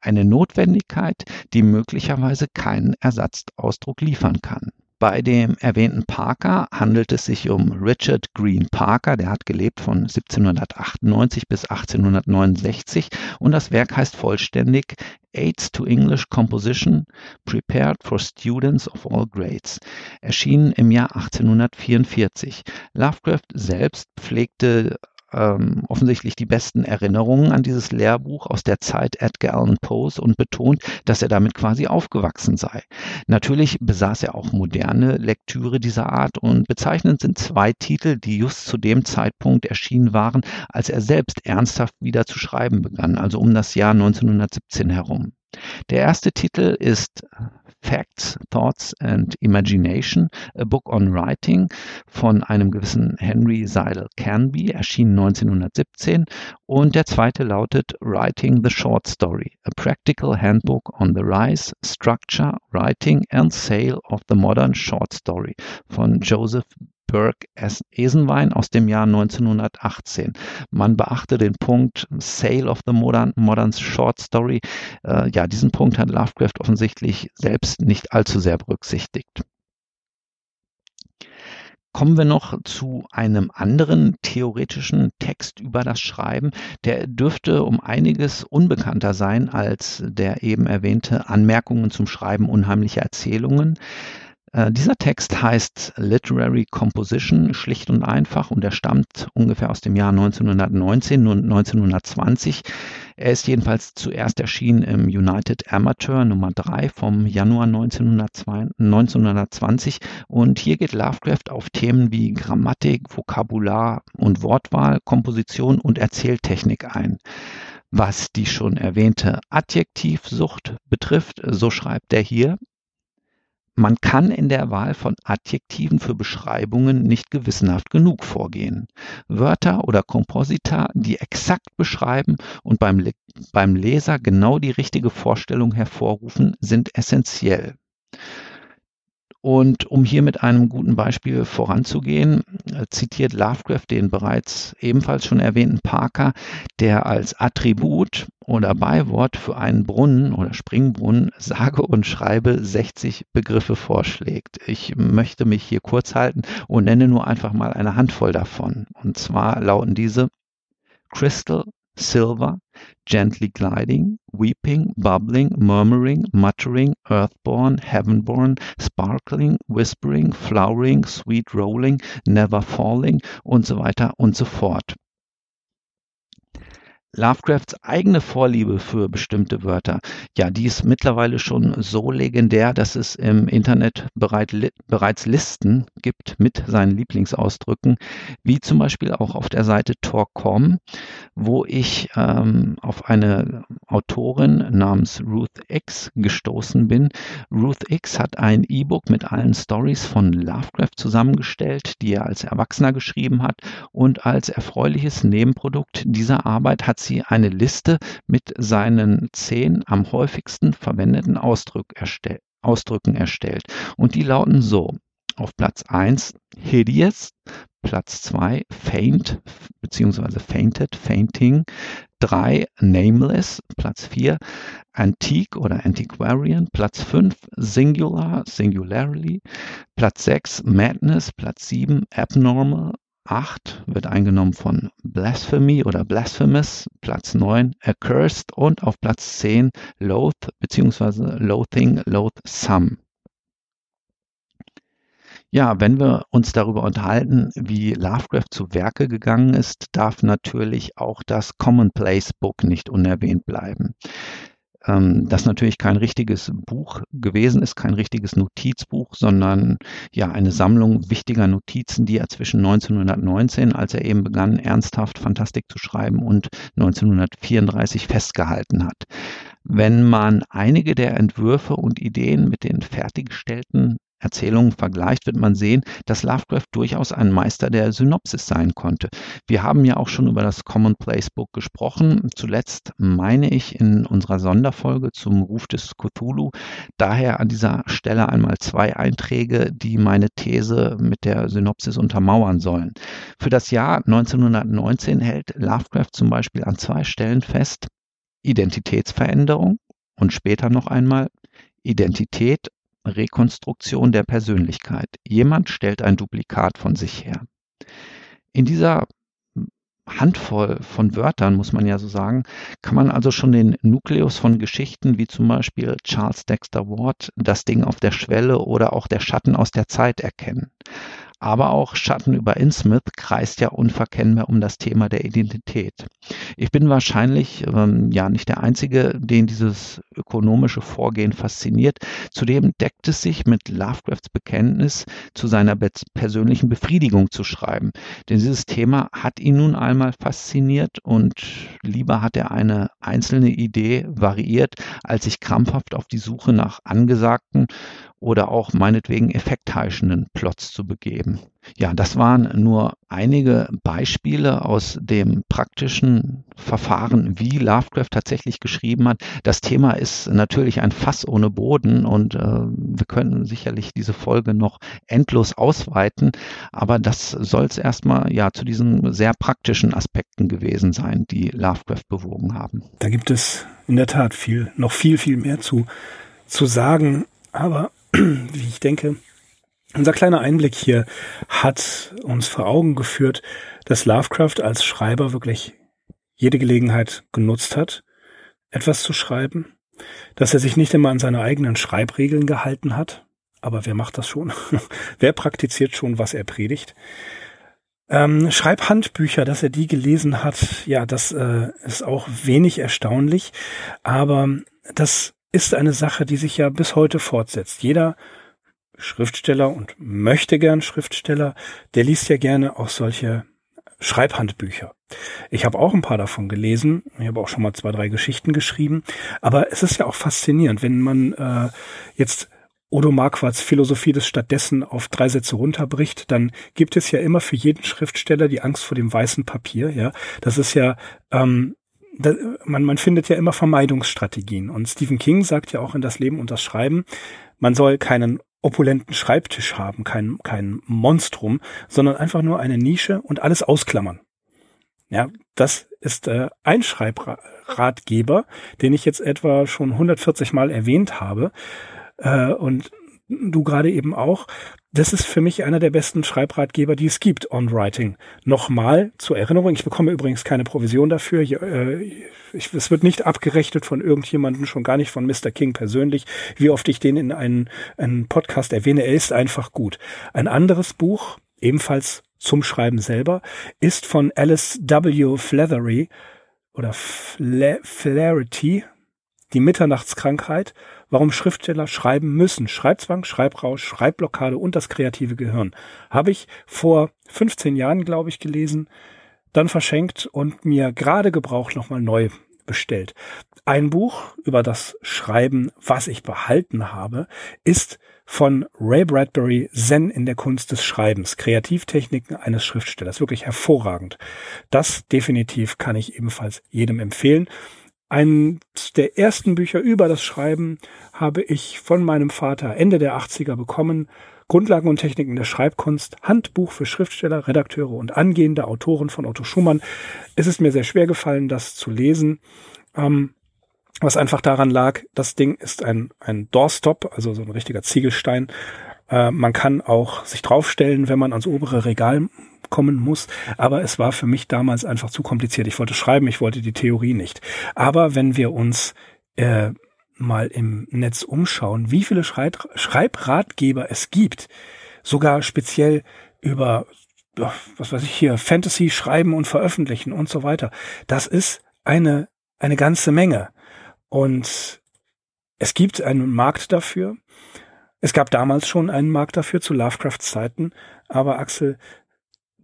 eine Notwendigkeit, die möglicherweise keinen Ersatzausdruck liefern kann. Bei dem erwähnten Parker handelt es sich um Richard Green Parker, der hat gelebt von 1798 bis 1869 und das Werk heißt vollständig Aids to English Composition Prepared for Students of All Grades, erschienen im Jahr 1844. Lovecraft selbst pflegte ähm, offensichtlich die besten Erinnerungen an dieses Lehrbuch aus der Zeit Edgar Allan Poes und betont, dass er damit quasi aufgewachsen sei. Natürlich besaß er auch moderne Lektüre dieser Art und bezeichnend sind zwei Titel, die just zu dem Zeitpunkt erschienen waren, als er selbst ernsthaft wieder zu schreiben begann, also um das Jahr 1917 herum. Der erste Titel ist Facts, Thoughts and Imagination, A Book on Writing von einem gewissen Henry Seidel Canby, erschienen 1917. Und der zweite lautet Writing the Short Story, A Practical Handbook on the Rise, Structure, Writing and Sale of the Modern Short Story von Joseph Burke Esenwein aus dem Jahr 1918. Man beachte den Punkt Sale of the Modern, Modern Short Story. Äh, ja, diesen Punkt hat Lovecraft offensichtlich selbst nicht allzu sehr berücksichtigt. Kommen wir noch zu einem anderen theoretischen Text über das Schreiben. Der dürfte um einiges unbekannter sein als der eben erwähnte Anmerkungen zum Schreiben unheimlicher Erzählungen. Äh, dieser Text heißt Literary Composition, schlicht und einfach, und er stammt ungefähr aus dem Jahr 1919 und 1920. Er ist jedenfalls zuerst erschienen im United Amateur Nummer 3 vom Januar 1920 und hier geht Lovecraft auf Themen wie Grammatik, Vokabular und Wortwahl, Komposition und Erzähltechnik ein. Was die schon erwähnte Adjektivsucht betrifft, so schreibt er hier, man kann in der Wahl von Adjektiven für Beschreibungen nicht gewissenhaft genug vorgehen. Wörter oder Komposita, die exakt beschreiben und beim, beim Leser genau die richtige Vorstellung hervorrufen, sind essentiell. Und um hier mit einem guten Beispiel voranzugehen, äh, zitiert Lovecraft den bereits ebenfalls schon erwähnten Parker, der als Attribut oder Beiwort für einen Brunnen oder Springbrunnen sage und schreibe 60 Begriffe vorschlägt. Ich möchte mich hier kurz halten und nenne nur einfach mal eine Handvoll davon. Und zwar lauten diese Crystal, silver, gently gliding, weeping, bubbling, murmuring, muttering, earthborn, heavenborn, sparkling, whispering, flowering, sweet rolling, never falling und so weiter und so fort. Lovecrafts eigene Vorliebe für bestimmte Wörter, ja, die ist mittlerweile schon so legendär, dass es im Internet bereit, li bereits Listen gibt mit seinen Lieblingsausdrücken, wie zum Beispiel auch auf der Seite Tor.com, wo ich ähm, auf eine Autorin namens Ruth X gestoßen bin. Ruth X hat ein E-Book mit allen Stories von Lovecraft zusammengestellt, die er als Erwachsener geschrieben hat und als erfreuliches Nebenprodukt dieser Arbeit hat sie eine Liste mit seinen zehn am häufigsten verwendeten Ausdruck erstell Ausdrücken erstellt. Und die lauten so. Auf Platz 1 hideous, Platz 2 faint bzw. fainted, fainting, 3 nameless, Platz 4 antique oder antiquarian, Platz 5 singular, singularly, Platz 6 madness, Platz 7 abnormal, 8 wird eingenommen von Blasphemy oder Blasphemous, Platz 9 Accursed und auf Platz 10 Loath bzw. Loathing, Loathsome. Ja, wenn wir uns darüber unterhalten, wie Lovecraft zu Werke gegangen ist, darf natürlich auch das Commonplace Book nicht unerwähnt bleiben ähm, das natürlich kein richtiges Buch gewesen ist, kein richtiges Notizbuch, sondern ja eine Sammlung wichtiger Notizen, die er zwischen 1919, als er eben begann, ernsthaft Fantastik zu schreiben, und 1934 festgehalten hat. Wenn man einige der Entwürfe und Ideen mit den fertiggestellten Erzählungen vergleicht, wird man sehen, dass Lovecraft durchaus ein Meister der Synopsis sein konnte. Wir haben ja auch schon über das Commonplace Book gesprochen. Zuletzt meine ich in unserer Sonderfolge zum Ruf des Cthulhu. Daher an dieser Stelle einmal zwei Einträge, die meine These mit der Synopsis untermauern sollen. Für das Jahr 1919 hält Lovecraft zum Beispiel an zwei Stellen fest, Identitätsveränderung und später noch einmal Identität Rekonstruktion der Persönlichkeit. Jemand stellt ein Duplikat von sich her. In dieser Handvoll von Wörtern, muss man ja so sagen, kann man also schon den Nukleus von Geschichten wie zum Beispiel Charles Dexter Ward, das Ding auf der Schwelle oder auch der Schatten aus der Zeit erkennen. Aber auch Schatten über Innsmouth kreist ja unverkennbar um das Thema der Identität. Ich bin wahrscheinlich ähm, ja nicht der Einzige, den dieses ökonomische Vorgehen fasziniert. Zudem deckt es sich mit Lovecrafts Bekenntnis zu seiner persönlichen Befriedigung zu schreiben. Denn dieses Thema hat ihn nun einmal fasziniert und lieber hat er eine einzelne Idee variiert, als sich krampfhaft auf die Suche nach angesagten oder auch meinetwegen effektheischenden Plots zu begeben. Ja, das waren nur einige Beispiele aus dem praktischen Verfahren, wie Lovecraft tatsächlich geschrieben hat. Das Thema ist natürlich ein Fass ohne Boden und äh, wir könnten sicherlich diese Folge noch endlos ausweiten, aber das soll es erstmal ja zu diesen sehr praktischen Aspekten gewesen sein, die Lovecraft bewogen haben. Da gibt es in der Tat viel, noch viel, viel mehr zu, zu sagen, aber [clears throat] wie ich denke, unser kleiner Einblick hier hat uns vor Augen geführt, dass Lovecraft als Schreiber wirklich jede Gelegenheit genutzt hat, etwas zu schreiben, dass er sich nicht immer an seine eigenen Schreibregeln gehalten hat, aber wer macht das schon? [laughs] wer praktiziert schon, was er predigt? Ähm, Schreibhandbücher, dass er die gelesen hat, ja, das äh, ist auch wenig erstaunlich, aber das ist eine Sache, die sich ja bis heute fortsetzt. Jeder Schriftsteller und möchte gern Schriftsteller, der liest ja gerne auch solche Schreibhandbücher. Ich habe auch ein paar davon gelesen. Ich habe auch schon mal zwei, drei Geschichten geschrieben. Aber es ist ja auch faszinierend, wenn man äh, jetzt Odo Marquards Philosophie des Stattdessen auf drei Sätze runterbricht, dann gibt es ja immer für jeden Schriftsteller die Angst vor dem weißen Papier. Ja, das ist ja ähm, da, man, man findet ja immer Vermeidungsstrategien. Und Stephen King sagt ja auch in das Leben und das Schreiben, man soll keinen opulenten Schreibtisch haben, kein, kein Monstrum, sondern einfach nur eine Nische und alles ausklammern. Ja, das ist äh, ein Schreibratgeber, den ich jetzt etwa schon 140 Mal erwähnt habe. Äh, und du gerade eben auch. Das ist für mich einer der besten Schreibratgeber, die es gibt, On Writing. Nochmal zur Erinnerung, ich bekomme übrigens keine Provision dafür. Äh, ich, es wird nicht abgerechnet von irgendjemandem, schon gar nicht von Mr. King persönlich, wie oft ich den in einen, einen Podcast erwähne. Er ist einfach gut. Ein anderes Buch, ebenfalls zum Schreiben selber, ist von Alice W. Flathery oder Flaherty, die Mitternachtskrankheit warum Schriftsteller schreiben müssen. Schreibzwang, Schreibrausch, Schreibblockade und das kreative Gehirn. Habe ich vor 15 Jahren, glaube ich, gelesen, dann verschenkt und mir gerade gebraucht nochmal neu bestellt. Ein Buch über das Schreiben, was ich behalten habe, ist von Ray Bradbury Zen in der Kunst des Schreibens, Kreativtechniken eines Schriftstellers, wirklich hervorragend. Das definitiv kann ich ebenfalls jedem empfehlen. Eines der ersten Bücher über das Schreiben habe ich von meinem Vater Ende der 80er bekommen. Grundlagen und Techniken der Schreibkunst, Handbuch für Schriftsteller, Redakteure und angehende Autoren von Otto Schumann. Es ist mir sehr schwer gefallen, das zu lesen. Ähm, was einfach daran lag, das Ding ist ein, ein Doorstop, also so ein richtiger Ziegelstein. Äh, man kann auch sich draufstellen, wenn man ans obere Regal kommen muss. Aber es war für mich damals einfach zu kompliziert. Ich wollte schreiben, ich wollte die Theorie nicht. Aber wenn wir uns äh, mal im Netz umschauen, wie viele Schreib Schreibratgeber es gibt, sogar speziell über, was weiß ich hier, Fantasy schreiben und veröffentlichen und so weiter. Das ist eine, eine ganze Menge. Und es gibt einen Markt dafür. Es gab damals schon einen Markt dafür zu Lovecrafts Zeiten. Aber Axel,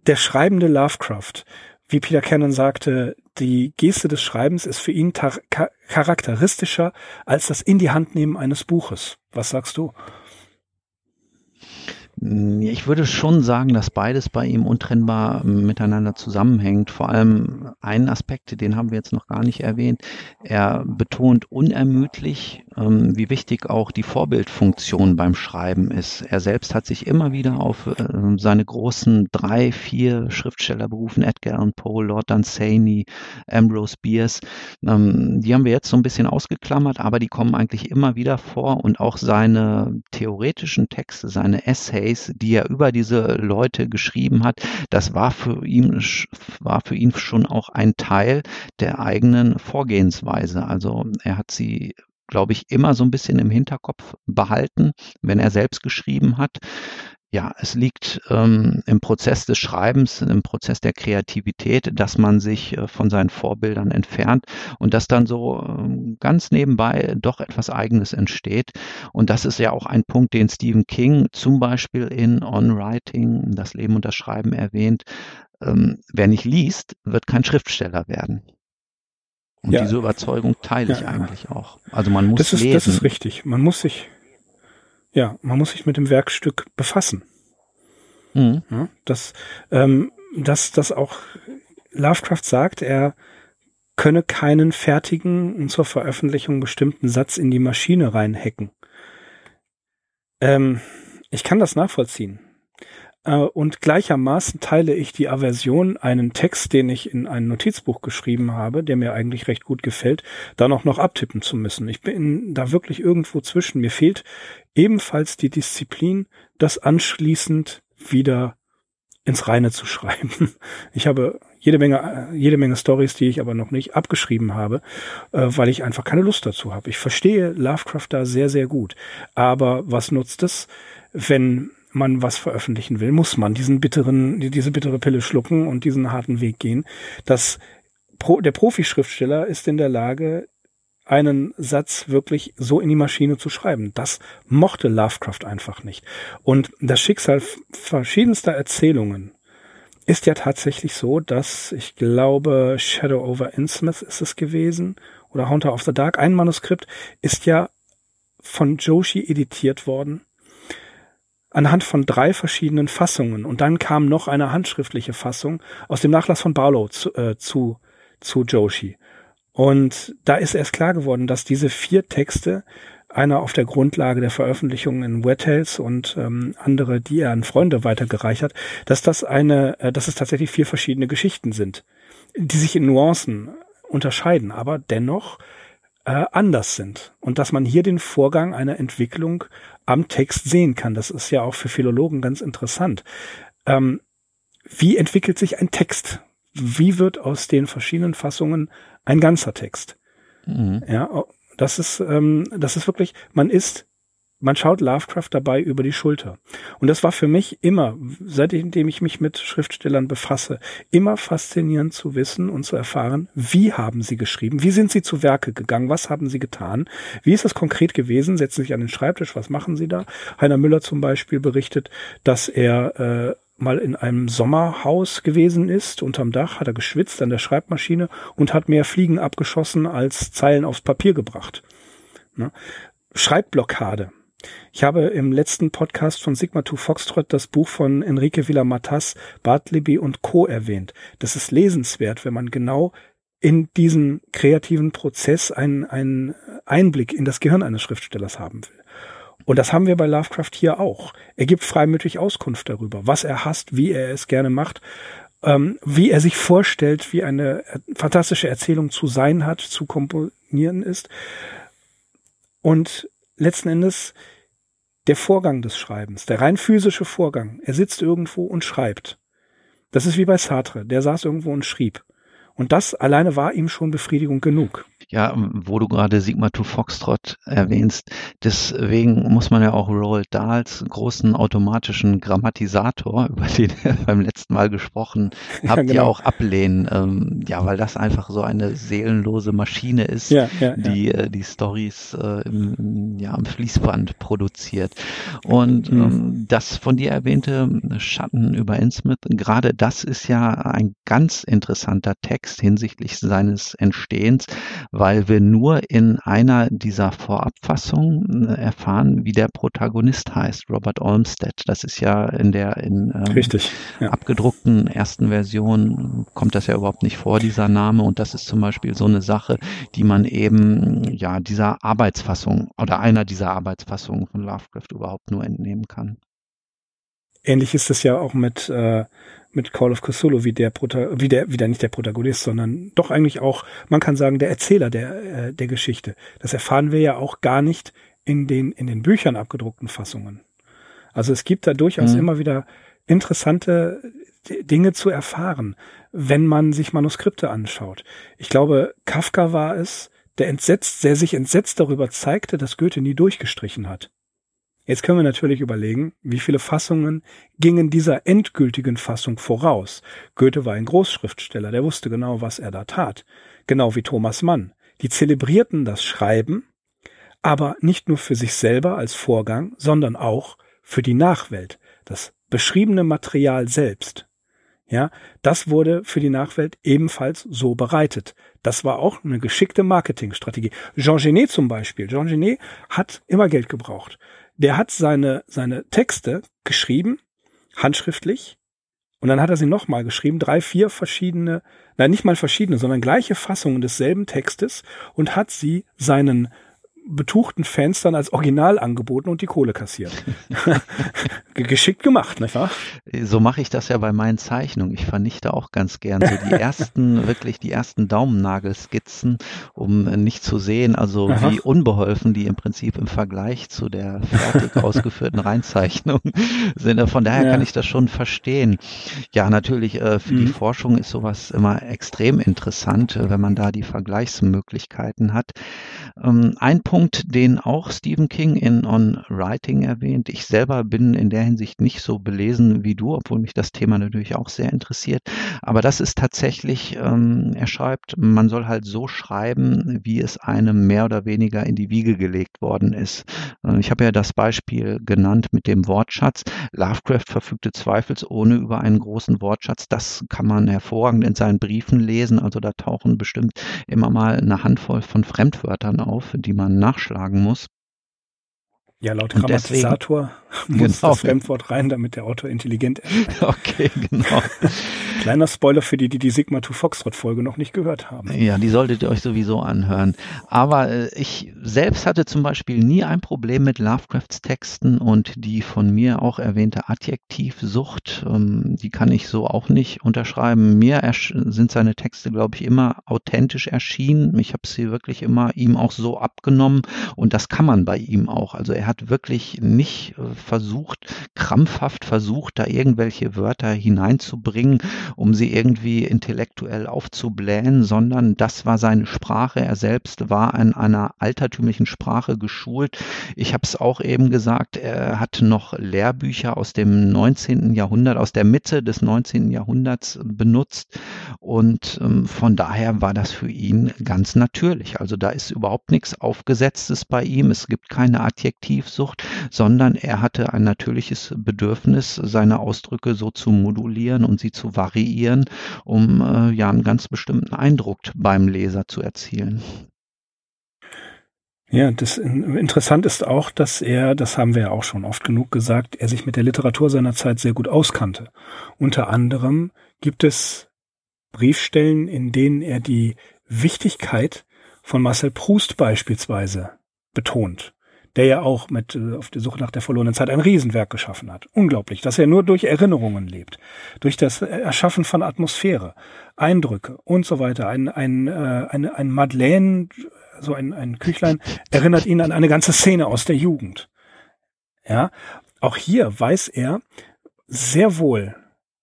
der schreibende Lovecraft, wie Peter Cannon sagte, die Geste des Schreibens ist für ihn charakteristischer als das in die Hand nehmen eines Buches. Was sagst du? Ich würde schon sagen, dass beides bei ihm untrennbar miteinander zusammenhängt. Vor allem einen Aspekt, den haben wir jetzt noch gar nicht erwähnt. Er betont unermüdlich, ähm, wie wichtig auch die Vorbildfunktion beim Schreiben ist. Er selbst hat sich immer wieder auf äh, seine großen drei, vier Schriftsteller berufen, Edgar Allan Poe, Lord Dunsany, Ambrose Bierce. Ähm, die haben wir jetzt so ein bisschen ausgeklammert, aber die kommen eigentlich immer wieder vor und auch seine theoretischen Texte, seine Essays, Essays, die er über diese Leute geschrieben hat, das war für ihn, war für ihn schon auch ein Teil der eigenen Vorgehensweise. Also er hat sie glaube ich, immer so ein bisschen im Hinterkopf behalten, wenn er selbst geschrieben hat ja, es liegt ähm, im Prozess des Schreibens, im Prozess der Kreativität, dass man sich äh, von seinen Vorbildern entfernt und dass dann so ähm, ganz nebenbei doch etwas Eigenes entsteht. Und das ist ja auch ein Punkt, den Stephen King zum Beispiel in On Writing, das Leben und das Schreiben erwähnt. Ähm, wer nicht liest, wird kein Schriftsteller werden. Und ja. diese Überzeugung teile ich ja. eigentlich auch. Also man muss das ist, lesen. Das ist richtig. Man muss sich ja, man muss sich mit dem Werkstück befassen. Mhm. Ja, dass, ähm, dass, dass auch Lovecraft sagt, er könne keinen fertigen und zur Veröffentlichung bestimmten Satz in die Maschine reinhacken. Ähm, ich kann das nachvollziehen. Äh, und gleichermaßen teile ich die Aversion, einen Text, den ich in ein Notizbuch geschrieben habe, der mir eigentlich recht gut gefällt, dann auch noch abtippen zu müssen. Ich bin da wirklich irgendwo zwischen. Mir fehlt ebenfalls die Disziplin, das anschließend wieder ins Reine zu schreiben. [laughs] Ich habe jede Menge, jede Menge Stories, die ich aber noch nicht abgeschrieben habe, äh, weil ich einfach keine Lust dazu habe. Ich verstehe Lovecraft da sehr, sehr gut. Aber was nutzt es, wenn man was veröffentlichen will, muss man diesen bitteren, diese bittere Pille schlucken und diesen harten Weg gehen. Das der Profi-Schriftsteller ist in der Lage, einen Satz wirklich so in die Maschine zu schreiben. Das mochte Lovecraft einfach nicht. Und das Schicksal verschiedenster Erzählungen ist ja tatsächlich so, dass ich glaube, Shadow over Innsmouth ist es gewesen oder Haunter of the Dark, ein Manuskript ist ja von Joshi editiert worden anhand von drei verschiedenen Fassungen und dann kam noch eine handschriftliche Fassung aus dem Nachlass von Barlow zu, äh, zu, zu Joshi. Und da ist erst klar geworden, dass diese vier Texte einer auf der Grundlage der Veröffentlichungen in Wet Tales und ähm, andere, die er an Freunde weitergereicht hat, dass das eine, äh, dass es tatsächlich vier verschiedene Geschichten sind, die sich in Nuancen unterscheiden, aber dennoch äh, anders sind. Und dass man hier den Vorgang einer Entwicklung am Text sehen kann. Das ist ja auch für Philologen ganz interessant. Ähm, wie entwickelt sich ein Text? Wie wird aus den verschiedenen Fassungen ein ganzer Text? Mhm. Ja, das ist, ähm, das ist wirklich, man ist, man schaut Lovecraft dabei über die Schulter. Und das war für mich immer, seitdem ich mich mit Schriftstellern befasse, immer faszinierend zu wissen und zu erfahren, wie haben sie geschrieben, wie sind sie zu Werke gegangen, was haben sie getan, wie ist das konkret gewesen, setzen sich an den Schreibtisch, was machen sie da? Heiner Müller zum Beispiel berichtet, dass er äh, mal in einem Sommerhaus gewesen ist, unterm Dach, hat er geschwitzt an der Schreibmaschine und hat mehr Fliegen abgeschossen als Zeilen aufs Papier gebracht. Ne? Schreibblockade. Ich habe im letzten Podcast von Sigma 2 Foxtrot das Buch von Enrique Villamatas, Bartleby und Co. erwähnt. Das ist lesenswert, wenn man genau in diesen kreativen Prozess einen, einen Einblick in das Gehirn eines Schriftstellers haben will. Und das haben wir bei Lovecraft hier auch. Er gibt freimütig Auskunft darüber, was er hasst, wie er es gerne macht, ähm, wie er sich vorstellt, wie eine fantastische Erzählung zu sein hat, zu komponieren ist. Und letzten Endes der Vorgang des Schreibens, der rein physische Vorgang. Er sitzt irgendwo und schreibt. Das ist wie bei Sartre, der saß irgendwo und schrieb. Und das alleine war ihm schon Befriedigung genug. Ja, wo du gerade Sigma 2 Foxtrot erwähnst, deswegen muss man ja auch Roald Dahls großen automatischen Grammatisator, [laughs] über den wir beim letzten Mal gesprochen [laughs] habt, ja, genau. ja auch ablehnen. Ähm, ja, weil das einfach so eine seelenlose Maschine ist, ja, ja, die äh, die Stories äh, im, ja, am Fließband produziert. Und ähm, das von dir erwähnte Schatten über Innsmouth, gerade das ist ja ein ganz interessanter Text hinsichtlich seines Entstehens, weil wir nur in einer dieser Vorabfassungen äh, erfahren, wie der Protagonist heißt, Robert Olmsted. Das ist ja in der in ähm, Richtig, ja. abgedruckten ersten Version kommt das ja überhaupt nicht vor, dieser Name. Und das ist zum Beispiel so eine Sache, die man eben ja dieser Arbeitsfassung oder einer dieser Arbeitsfassungen von Lovecraft überhaupt nur entnehmen kann. Ähnlich ist es ja auch mit äh, mit Call of Cthulhu wie der, Prota wie der, wieder nicht der Protagonist, sondern doch eigentlich auch, man kann sagen, der Erzähler der, äh, der Geschichte. Das erfahren wir ja auch gar nicht in den, in den Büchern abgedruckten Fassungen. Also es gibt da durchaus mhm. immer wieder interessante Dinge zu erfahren, wenn man sich Manuskripte anschaut. Ich glaube, Kafka war es, der entsetzt, der sich entsetzt darüber zeigte, dass Goethe nie durchgestrichen hat. Jetzt können wir natürlich überlegen, wie viele Fassungen gingen dieser endgültigen Fassung voraus. Goethe war ein Großschriftsteller, der wusste genau, was er da tat. Genau wie Thomas Mann. Die zelebrierten das Schreiben, aber nicht nur für sich selber als Vorgang, sondern auch für die Nachwelt. Das beschriebene Material selbst. Ja, das wurde für die Nachwelt ebenfalls so bereitet. Das war auch eine geschickte Marketingstrategie. Jean Genet zum Beispiel. Jean Genet hat immer Geld gebraucht der hat seine, seine Texte geschrieben, handschriftlich, und dann hat er sie nochmal geschrieben, drei, vier verschiedene, nein, nicht mal verschiedene, sondern gleiche Fassungen desselben Textes und hat sie seinen betuchten Fans dann als Original angeboten und die Kohle kassiert. [laughs] Geschickt gemacht, nicht wahr? So mache ich das ja bei meinen Zeichnungen. Ich vernichte auch ganz gern so die ersten, [laughs] wirklich die ersten Daumennagelskizzen, um nicht zu sehen, also Aha. wie unbeholfen die im Prinzip im Vergleich zu der fertig [laughs] ausgeführten Reinzeichnung sind. Von daher ja. kann ich das schon verstehen. Ja, natürlich, äh, für mhm. die Forschung ist sowas immer extrem interessant, äh, wenn man da die Vergleichsmöglichkeiten hat. Ähm, ein Punkt, den auch Stephen King in On Writing erwähnt. Ich selber bin in der Hinsicht nicht so belesen wie du, obwohl mich das Thema natürlich auch sehr interessiert. Aber das ist tatsächlich, ähm, er schreibt, man soll halt so schreiben, wie es einem mehr oder weniger in die Wiege gelegt worden ist. Äh, ich habe ja das Beispiel genannt mit dem Wortschatz. Lovecraft verfügte zweifelsohne über einen großen Wortschatz. Das kann man hervorragend in seinen Briefen lesen. Also da tauchen bestimmt immer mal eine Handvoll von Fremdwörtern auf, die man nachschlagen muss. Ja, laut Grammatisator [laughs] muss genau. das Fremdwort rein, damit der Autor intelligent ist. [laughs] Okay, genau. [laughs] Kleiner Spoiler für die, die die Sigma 2 Foxtrot Folge noch nicht gehört haben. Ja, die solltet ihr euch sowieso anhören. Aber äh, ich selbst hatte zum Beispiel nie ein Problem mit Lovecrafts Texten und die von mir auch erwähnte Adjektivsucht, ähm, die kann ich so auch nicht unterschreiben. Mir sind seine Texte, glaube ich, immer authentisch erschienen. Ich habe sie wirklich immer ihm auch so abgenommen und das kann man bei ihm auch. Also er hat wirklich nicht äh, versucht, krampfhaft versucht, da irgendwelche Wörter hineinzubringen, um sie irgendwie intellektuell aufzublähen, sondern das war seine Sprache. Er selbst war in einer altertümlichen Sprache geschult. Ich habe es auch eben gesagt, er hat noch Lehrbücher aus dem 19. Jahrhundert, aus der Mitte des 19. Jahrhunderts benutzt und ähm, von daher war das für ihn ganz natürlich. Also da ist überhaupt nichts Aufgesetztes bei ihm. Es gibt keine Adjektive Kreativsucht, sondern er hatte ein natürliches Bedürfnis, seine Ausdrücke so zu modulieren und sie zu variieren, um äh, ja einen ganz bestimmten Eindruck beim Leser zu erzielen. Ja, das interessant ist auch, dass er, das haben wir ja auch schon oft genug gesagt, er sich mit der Literatur seiner Zeit sehr gut auskannte. Unter anderem gibt es Briefstellen, in denen er die Wichtigkeit von Marcel Proust beispielsweise betont der ja auch mit äh, auf der Suche nach der verlorenen Zeit ein Riesenwerk geschaffen hat. Unglaublich, dass er nur durch Erinnerungen lebt, durch das Erschaffen von Atmosphäre, Eindrücke und so weiter. Ein, ein, äh, ein, ein Madeleine, so ein, ein Küchlein, erinnert ihn an eine ganze Szene aus der Jugend. Ja, auch hier weiß er sehr wohl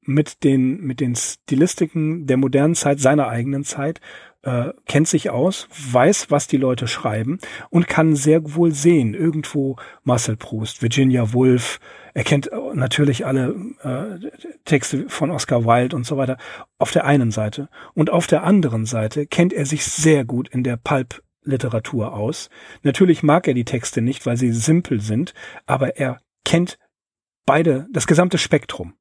mit den, mit den Stilistiken der modernen Zeit, seiner eigenen Zeit, äh, kennt sich aus, weiß, was die Leute schreiben und kann sehr wohl sehen, irgendwo Marcel Proust, Virginia Woolf, er kennt äh, natürlich alle äh, Texte von Oscar Wilde und so weiter auf der einen Seite. Und auf der anderen Seite kennt er sich sehr gut in der Pulp Literatur aus. Natürlich mag er die Texte nicht, weil sie simpel sind, aber er kennt beide, das gesamte Spektrum.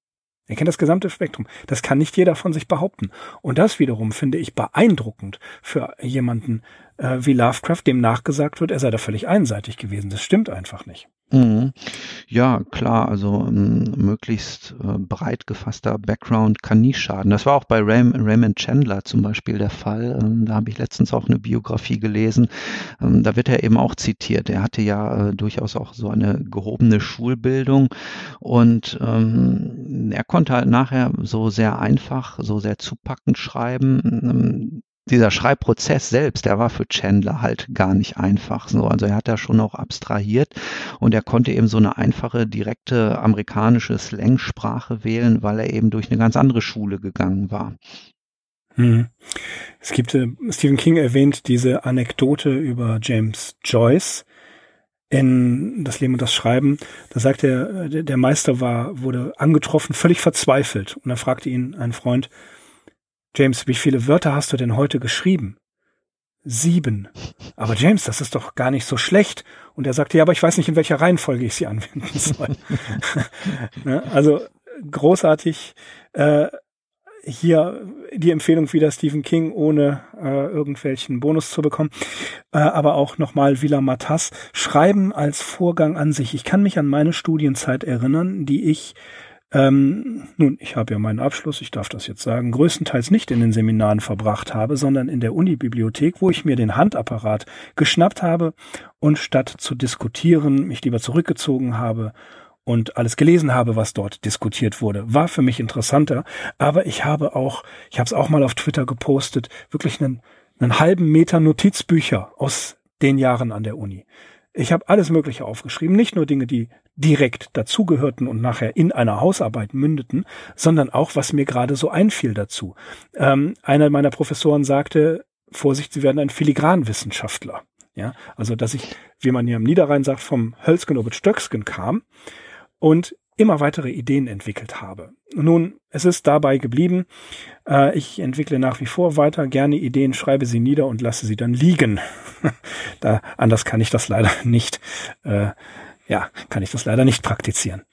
Er kennt das gesamte Spektrum. Das kann nicht jeder von sich behaupten. Und das wiederum finde ich beeindruckend für jemanden äh, wie Lovecraft, dem nachgesagt wird, er sei da völlig einseitig gewesen. Das stimmt einfach nicht. Mhm. Ja, klar, also ein möglichst äh, breit gefasster Background kann nie schaden. Das war auch bei Ray Raymond Chandler zum Beispiel der Fall. Ähm, da habe ich letztens auch eine Biografie gelesen. Ähm, da wird er eben auch zitiert. Er hatte ja äh, durchaus auch so eine gehobene Schulbildung und ähm, er konnte halt nachher so sehr einfach, so sehr zupackend schreiben. Dieser Schreibprozess selbst, der war für Chandler halt gar nicht einfach. So, also er hat da schon auch abstrahiert und er konnte eben so eine einfache, direkte amerikanische Slangsprache wählen, weil er eben durch eine ganz andere Schule gegangen war. Hm. Es gibt, äh, Stephen King erwähnt diese Anekdote über James Joyce in Das Leben und das Schreiben. Da sagt er, äh, der Meister war, wurde angetroffen, völlig verzweifelt. Und er fragte ihn ein Freund, James, wie viele Wörter hast du denn heute geschrieben? Sieben. Aber James, das ist doch gar nicht so schlecht. Und er sagte, ja, aber ich weiß nicht, in welcher Reihenfolge ich sie anwenden soll. [laughs] ne? Also großartig. Äh, hier die Empfehlung wieder Stephen King, ohne äh, irgendwelchen Bonus zu bekommen. Äh, aber auch nochmal Villa Matas. Schreiben als Vorgang an sich. Ich kann mich an meine Studienzeit erinnern, die ich ähm, nun, ich habe ja meinen Abschluss, ich darf das jetzt sagen, größtenteils nicht in den Seminaren verbracht habe, sondern in der Unibibliothek, wo ich mir den Handapparat geschnappt habe und statt zu diskutieren, mich lieber zurückgezogen habe und alles gelesen habe, was dort diskutiert wurde. War für mich interessanter, aber ich habe auch, ich habe es auch mal auf Twitter gepostet, wirklich einen, einen halben Meter Notizbücher aus den Jahren an der Uni. Ich habe alles Mögliche aufgeschrieben, nicht nur Dinge, die direkt dazugehörten und nachher in einer Hausarbeit mündeten, sondern auch, was mir gerade so einfiel dazu. Ähm, einer meiner Professoren sagte, Vorsicht, Sie werden ein Filigranwissenschaftler. Ja, also dass ich, wie man hier im Niederrhein sagt, vom Hölzgen ob Stöcksken kam und immer weitere Ideen entwickelt habe. Nun, es ist dabei geblieben. Äh, ich entwickle nach wie vor weiter gerne Ideen, schreibe sie nieder und lasse sie dann liegen. [laughs] da, anders kann ich das leider nicht, äh, ja, kann ich das leider nicht praktizieren.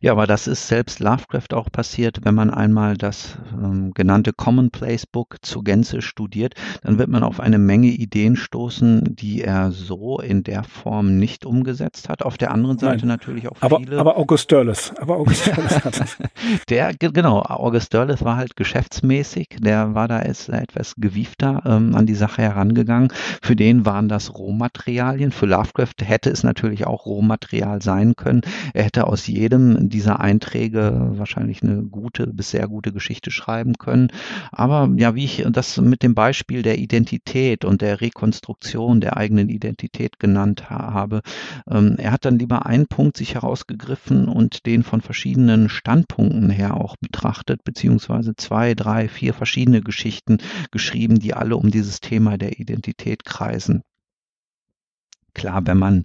Ja, aber das ist selbst Lovecraft auch passiert, wenn man einmal das ähm, genannte Commonplace Book zur Gänze studiert, dann wird man auf eine Menge Ideen stoßen, die er so in der Form nicht umgesetzt hat. Auf der anderen Seite Nein, natürlich auch aber, viele. Aber August Derleth, aber August Derleth hat das. [laughs] der, genau, August Derleth war halt geschäftsmäßig, der war da ist etwas gewiefter ähm, an die Sache herangegangen. Für den waren das Rohmaterialien. Für Lovecraft hätte es natürlich auch Rohmaterial sein können. Er hätte aus jedem dieser Einträge wahrscheinlich eine gute bis sehr gute Geschichte schreiben können. Aber ja, wie ich das mit dem Beispiel der Identität und der Rekonstruktion der eigenen Identität genannt habe, ähm, er hat dann lieber einen Punkt sich herausgegriffen und den von verschiedenen Standpunkten her auch betrachtet, beziehungsweise zwei, drei, vier verschiedene Geschichten geschrieben, die alle um dieses Thema der Identität kreisen. Klar, wenn man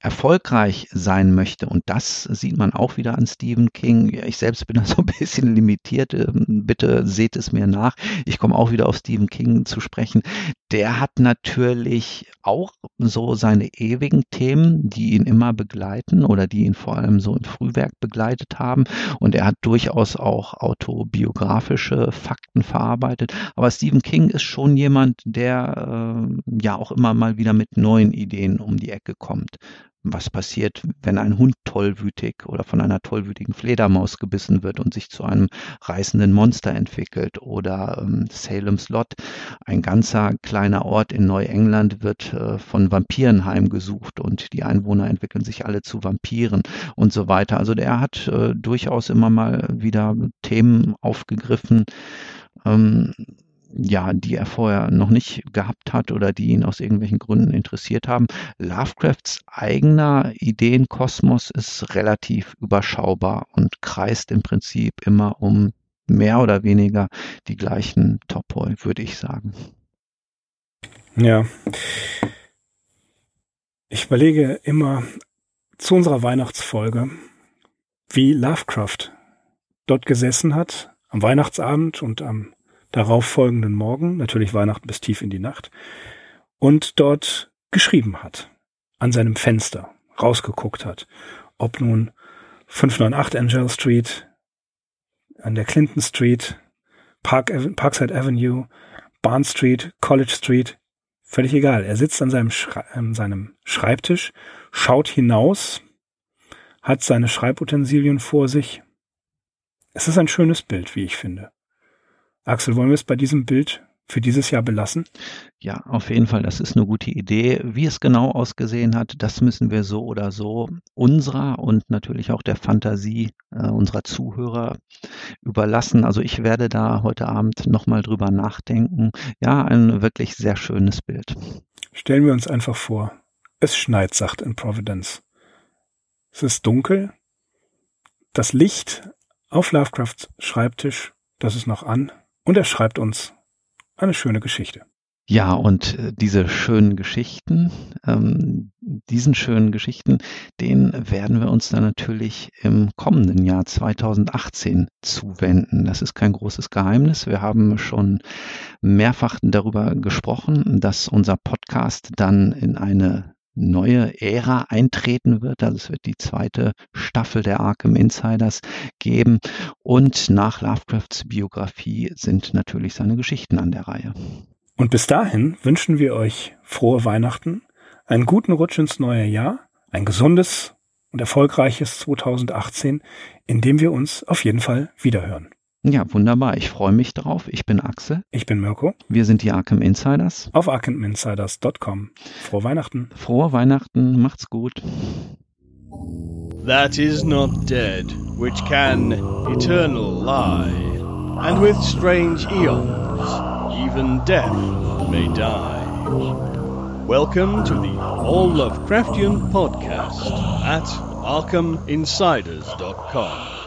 erfolgreich sein möchte. Und das sieht man auch wieder an Stephen King. Ich selbst bin da so ein bisschen limitiert. Ähm, bitte seht es mir nach. Ich komme auch wieder auf Stephen King zu sprechen. Der hat natürlich auch so seine ewigen Themen, die ihn immer begleiten oder die ihn vor allem so im Frühwerk begleitet haben. Und er hat durchaus auch autobiografische Fakten verarbeitet. Aber Stephen King ist schon jemand, der äh, ja auch immer mal wieder mit neuen Ideen um die Ecke kommt was passiert, wenn ein Hund tollwütig oder von einer tollwütigen Fledermaus gebissen wird und sich zu einem reißenden Monster entwickelt. Oder ähm, Salem's Lot, ein ganzer kleiner Ort in Neuengland, wird äh, von Vampiren heimgesucht und die Einwohner entwickeln sich alle zu Vampiren und so weiter. Also der hat äh, durchaus immer mal wieder Themen aufgegriffen. Ähm, ja, die er vorher noch nicht gehabt hat oder die ihn aus irgendwelchen Gründen interessiert haben. Lovecrafts eigener Ideenkosmos ist relativ überschaubar und kreist im Prinzip immer um mehr oder weniger die gleichen Topoi, würde ich sagen. Ja. Ich überlege immer zu unserer Weihnachtsfolge, wie Lovecraft dort gesessen hat am Weihnachtsabend und am darauf folgenden Morgen, natürlich Weihnachten bis tief in die Nacht, und dort geschrieben hat, an seinem Fenster rausgeguckt hat, ob nun 598 Angel Street, an der Clinton Street, Park, Parkside Avenue, Barn Street, College Street, völlig egal. Er sitzt an seinem, Schrei an seinem Schreibtisch, schaut hinaus, hat seine Schreibutensilien vor sich. Es ist ein schönes Bild, wie ich finde. Axel, wollen wir es bei diesem Bild für dieses Jahr belassen? Ja, auf jeden Fall. Das ist eine gute Idee. Wie es genau ausgesehen hat, das müssen wir so oder so unserer und natürlich auch der Fantasie äh, unserer Zuhörer überlassen. Also ich werde da heute Abend nochmal drüber nachdenken. Ja, ein wirklich sehr schönes Bild. Stellen wir uns einfach vor, es schneit, sagt in Providence. Es ist dunkel. Das Licht auf Lovecrafts Schreibtisch, das ist noch an. Und er schreibt uns eine schöne Geschichte. Ja, und äh, diese schönen Geschichten, ähm, diesen schönen Geschichten, den werden wir uns dann natürlich im kommenden Jahr 2018 zuwenden. Das ist kein großes Geheimnis. Wir haben schon mehrfach darüber gesprochen, dass unser Podcast dann in eine neue Ära eintreten wird. Also es wird die zweite Staffel der Arkham Insiders geben. Und nach Lovecrafts Biografie sind natürlich seine Geschichten an der Reihe. Und bis dahin wünschen wir euch frohe Weihnachten, einen guten Rutsch ins neue Jahr, ein gesundes und erfolgreiches 2018, in dem wir uns auf jeden Fall wiederhören. Ja, wunderbar. Ich freue mich drauf. Ich bin Axel. Ich bin Mirko. Wir sind die Arkham Insiders. Auf arkhaminsiders.com. Frohe Weihnachten. Frohe Weihnachten. Macht's gut. That is not dead, which can eternal lie, and with strange eons, even death may die. Welcome to the All Lovecraftian podcast at ArkhamInsiders.com.